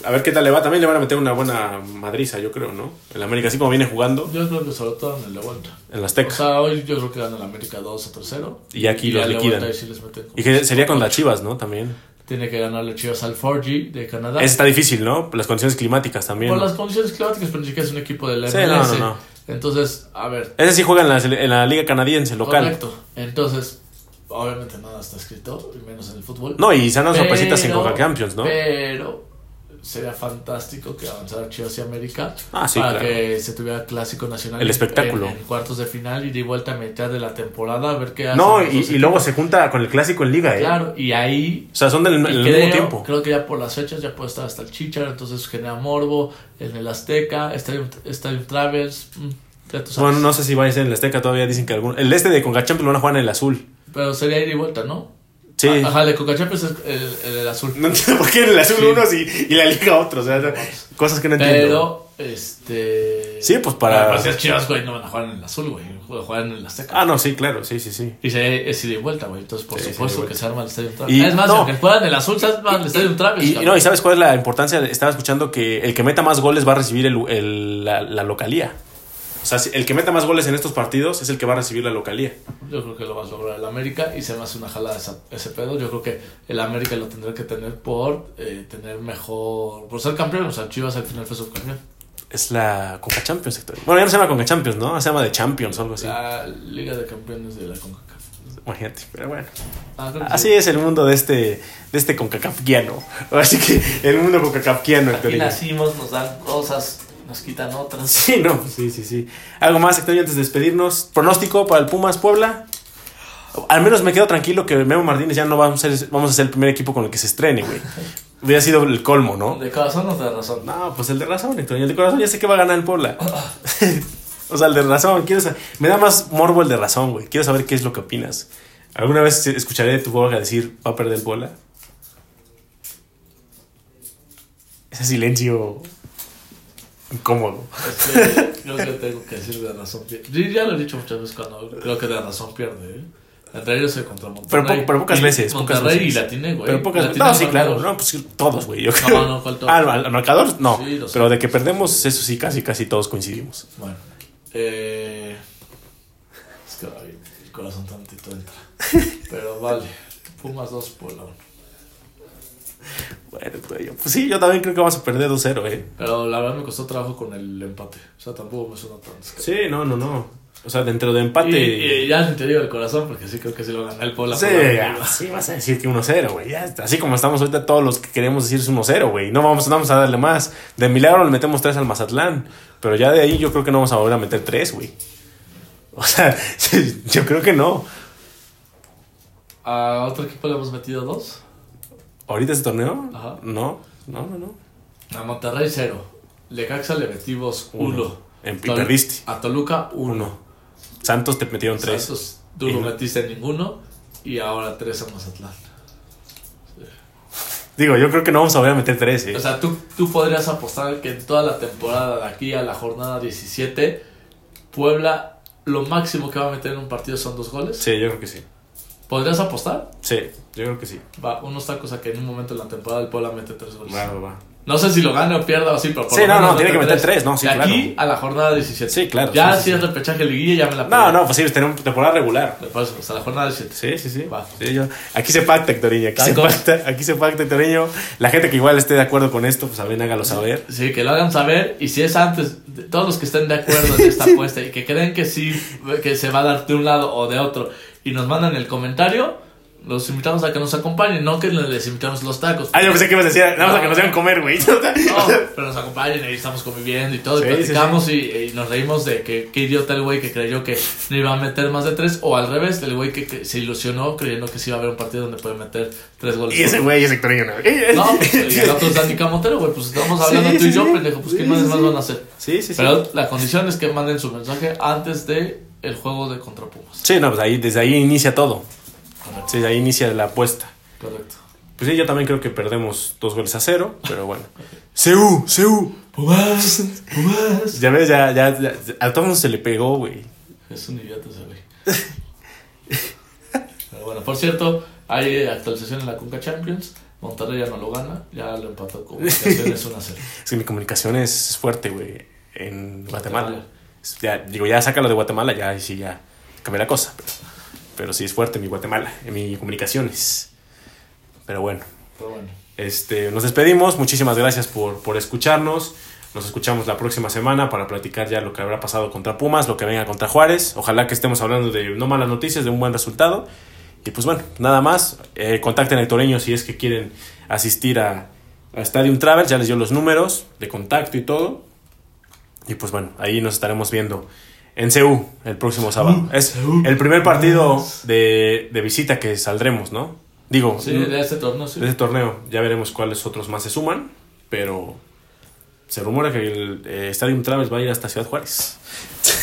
A ver qué tal le va. También le van a meter una buena madriza, yo creo, ¿no? El América, así como viene jugando Yo creo que sobre todo en el de vuelta. en la O Azteca. sea, hoy yo creo que gana el América 2 a 3-0. Y aquí los al de liquidan. ahí sí les meten Y que sería con las Chivas, ¿no? También. Tiene que ganarle Chivas al 4G de Canadá. Ese está difícil, ¿no? Las condiciones climáticas también. Por ¿no? las condiciones climáticas, pero ni siquiera es un equipo del MLS. Sí, no, no, no. Entonces, a ver. Ese sí juega en la, en la liga canadiense, local. Correcto. Entonces, obviamente nada está escrito, menos en el fútbol. No, y se han dado Pero- sorpresitas en Coca Champions, ¿no? Pero sería fantástico que avanzara Chivas y América Ah, sí, para claro. que se tuviera clásico nacional. El en- espectáculo. En, en cuartos de final y de vuelta a mitad de la temporada a ver qué hacen. No, y, y luego se junta con el clásico en Liga, ¿eh? Claro, y ahí O sea, son del el creo, mismo tiempo. creo que ya por las fechas ya puede estar hasta el Chichar, entonces genera morbo en el Azteca, Stadium, Stadium Travels, mm. Bueno, no sé si va a ser en el Azteca, todavía dicen que algún... El este de Conca Champions lo van a jugar en el azul. Pero sería ir y vuelta, ¿no? Sí. Ah, Ajá, de Coca Champions es el, el, el azul. No entiendo por qué en el azul Sí. unos y, y la Liga otros. O sea, cosas que no entiendo. Pero, este. Sí, pues para- Para si es Chivas, güey, no van a jugar en el azul, güey. Juegan en el Azteca. Ah, no, sí, claro, sí, sí, sí. Y se, es ida y vuelta, güey. Entonces, por Sí, supuesto y que se arma el Stadium Travels. Y- es más, no. aunque juegan en el azul, se arma el Stadium Travels. Y, cabrón. no, ¿y sabes cuál es la importancia? Estaba escuchando que el que meta más goles va a recibir el, el- la, la localía. O sea, si- el que meta más goles en estos partidos es el que va a recibir la localía. Yo creo que lo vas a lograr el América y se me hace una jalada esa- ese pedo. Yo creo que el América lo tendrá que tener por eh, tener mejor. por ser campeón. O sea, Chivas al final fue subcampeón. Es la Conca Champions, Héctor. Bueno, ya no se llama Conca Champions, ¿no? Se llama de Champions o algo así. La Liga de Campeones de la CONCACAF. Imagínate, pero bueno. Ah, Así sí. es el mundo de este, de este concacafquiano. Así que el mundo concacafquiano. Aquí nacimos, nos dan cosas, nos quitan otras. Sí, no, sí, sí, sí. Algo más, y antes de despedirnos. Pronóstico para el Pumas Puebla. Al menos me quedo tranquilo que Memo Martínez ya no vamos a ser, vamos a ser el primer equipo con el que se estrene, güey. Hubiera sido el colmo, ¿no? De corazón nos da razón. No, pues el de razón, Héctor. El de corazón ya sé que va a ganar el Puebla. o sea, el de razón. Quiero sa- me da más morbo el de razón, güey. Quiero saber qué es lo que opinas. ¿Alguna vez escucharé de tu boca decir, va a perder el Puebla? Ese silencio incómodo. Es que creo que tengo que decir de razón pierde. Ya lo he dicho muchas veces cuando creo que de razón pierde. ¿eh? Entre ellos con Monterrey. Pero, po- pero pocas Y veces. pocas Monterrey veces. y la tiene, güey. Pero pocas veces. No, sí, claro. No, pues todos, güey. Yo No, creo. no, ¿cuál todos? Ah, al, marcador, no. Sí, pero de que perdemos, eso sí, casi, casi todos coincidimos. Bueno, eh, es que el corazón tantito entra. Pero vale, Pumas 2, Puebla 1. Bueno, pues, yo- pues sí, yo también creo que vamos a perder 2-0, eh. Pero la verdad me costó trabajo con el empate. O sea, tampoco me suena tan. Sí, no, no, no. O sea, dentro de empate. Y, y ya en el interior del corazón, porque sí creo que sí lo gana el Puebla. Sí, ya, sí, vas a decir que 1-0, güey. Así como estamos ahorita, todos los que queremos decir es 1-0, güey. No vamos, no vamos a darle más. De milagro le metemos 3 al Mazatlán. Pero ya de ahí yo creo que no vamos a volver a meter 3, güey. O sea, yo creo que no. A otro equipo le hemos metido 2. ¿Ahorita este torneo? Ajá. No, no, no, no. A Monterrey 0. Lecaxa le metimos 1. Uno. En- y perdiste. A Toluca 1. Uno. Santos te metieron 3. Santos, tú no metiste ninguno. Y ahora 3 a Mazatlán. Digo, yo creo que no vamos a volver a meter 3, eh. O sea, ¿tú, tú podrías apostar que en toda la temporada de aquí a la jornada 17, Puebla lo máximo que va a meter en un partido son dos goles. Sí, yo creo que sí. ¿Podrías apostar? Sí, yo creo que sí. Va, unos tacos a que en un momento de la temporada el Puebla mete tres goles. Va, va. No sé si lo gane o pierda o así, pero por Sí, lo no, menos no, tiene que meter tres, no, sí, de claro. aquí a la jornada 17. Sí, claro, Ya sí, si sí. es repechaje liguilla, ya me la No, perdí. no, pues sí, tenemos temporada regular. Después, hasta la jornada 17. Sí, sí, sí. Va. Sí, yo- Aquí se pacta, Hectorinho. Aquí se pacta, aquí se pacta, Hectorinho. La gente que igual esté de acuerdo con esto, pues también hágalo saber. Sí, que lo hagan saber. Y si es antes, todos los que estén de acuerdo en esta apuesta y que creen que sí, que se va a dar de un lado o de otro, y nos mandan el comentario, los invitamos a que nos acompañen, no que les invitamos los tacos. Ah, yo pensé que ibas a decir, nada más a que nos dejan comer, güey. No, pero nos acompañen, ahí estamos conviviendo y todo, Sí, y sí, platicamos Y, y nos reímos de que qué idiota el güey que creyó que no iba a meter más de tres, o al revés, el güey que, que se ilusionó creyendo que sí iba a haber un partido donde puede meter tres goles. Y ese güey es Hectorinho, ¿no? No, pues, y el otro es Dani Camotero, güey, pues estamos hablando Sí, tú y sí, yo, sí. pendejo, pues Sí, ¿qué más sí, más sí. van a hacer? Sí, sí, sí. Pero la condición es que manden su mensaje antes de el juego de contra Pumas. Sí, no, pues ahí, desde ahí inicia todo. Correcto. Sí, ahí inicia la apuesta. Correcto. Pues sí, yo también creo que perdemos dos goles a cero, pero bueno. ¡Seu! ¡Seu! Pumas, Pumas. Ya ves, ya, ya, ya- a todos se le pegó, güey. Es un idiota ese güey. Pero bueno, por cierto, hay actualización en la Conca Champions. Monterrey ya no lo gana, ya lo empató con Comunicaciones 1 a 0. Es que mi comunicación es fuerte, güey. En Guatemala. Guatemala. Ya, digo, ya sácalo de Guatemala, ya sí ya cambia la cosa. Pero, pero sí es fuerte mi Guatemala, en mi comunicaciones. Pero bueno, Pero bueno, este, nos despedimos. Muchísimas gracias por, por escucharnos. Nos escuchamos la próxima semana para platicar ya lo que habrá pasado contra Pumas, lo que venga contra Juárez. Ojalá que estemos hablando de no malas noticias, de un buen resultado. Y pues bueno, nada más. Eh, contacten a Hectoreño si es que quieren asistir a, a Stadium Travel. Ya les dio los números de contacto y todo. Y pues bueno, ahí nos estaremos viendo en CEU el próximo sábado. Es el primer partido de, de visita que saldremos, ¿no? Digo, Sí, de este torneo, sí. de este torneo. Ya veremos cuáles otros más se suman. Pero se rumora que el eh, Stadium Travel va a ir hasta Ciudad Juárez.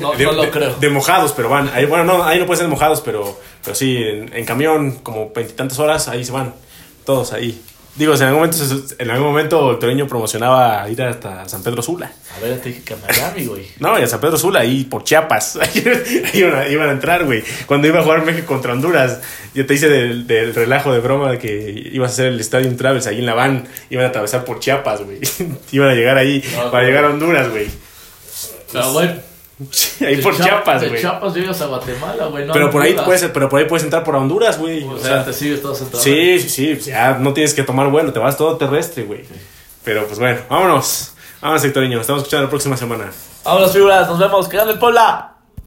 No, no, de, no lo de- creo. de mojados, pero van. Ahí, bueno, no, ahí no pueden ser mojados, pero, pero sí, en, en camión, como veintitantas horas, ahí se van. Todos ahí. Digo, en algún momento, en algún momento el Toreño promocionaba ir hasta San Pedro Sula. A ver, te dije Miami, güey. No, y a San Pedro Sula, ahí por Chiapas. Ahí iban, a, iban a entrar, güey. Cuando iba a jugar México contra Honduras, yo te hice del, del relajo de broma de que ibas a hacer el Stadium Travels ahí en la van. Iban a atravesar por Chiapas, güey. iban a llegar ahí No, para llegar a Honduras, güey. Pero, ahí de por Chiap- Chiapas, De güey. Chiapas llegas a Guatemala, güey. No pero por ahí puedes, pero por ahí puedes entrar por Honduras, güey. O sea, te sigues todo centrado. sí, sí, sí, ya no tienes que tomar vuelo, te vas todo terrestre, güey. Pero pues bueno, vámonos. Vámonos, Sectoriño, nos estamos escuchando la próxima semana. Vámonos, figuras. Nos vemos. Que gane el Puebla.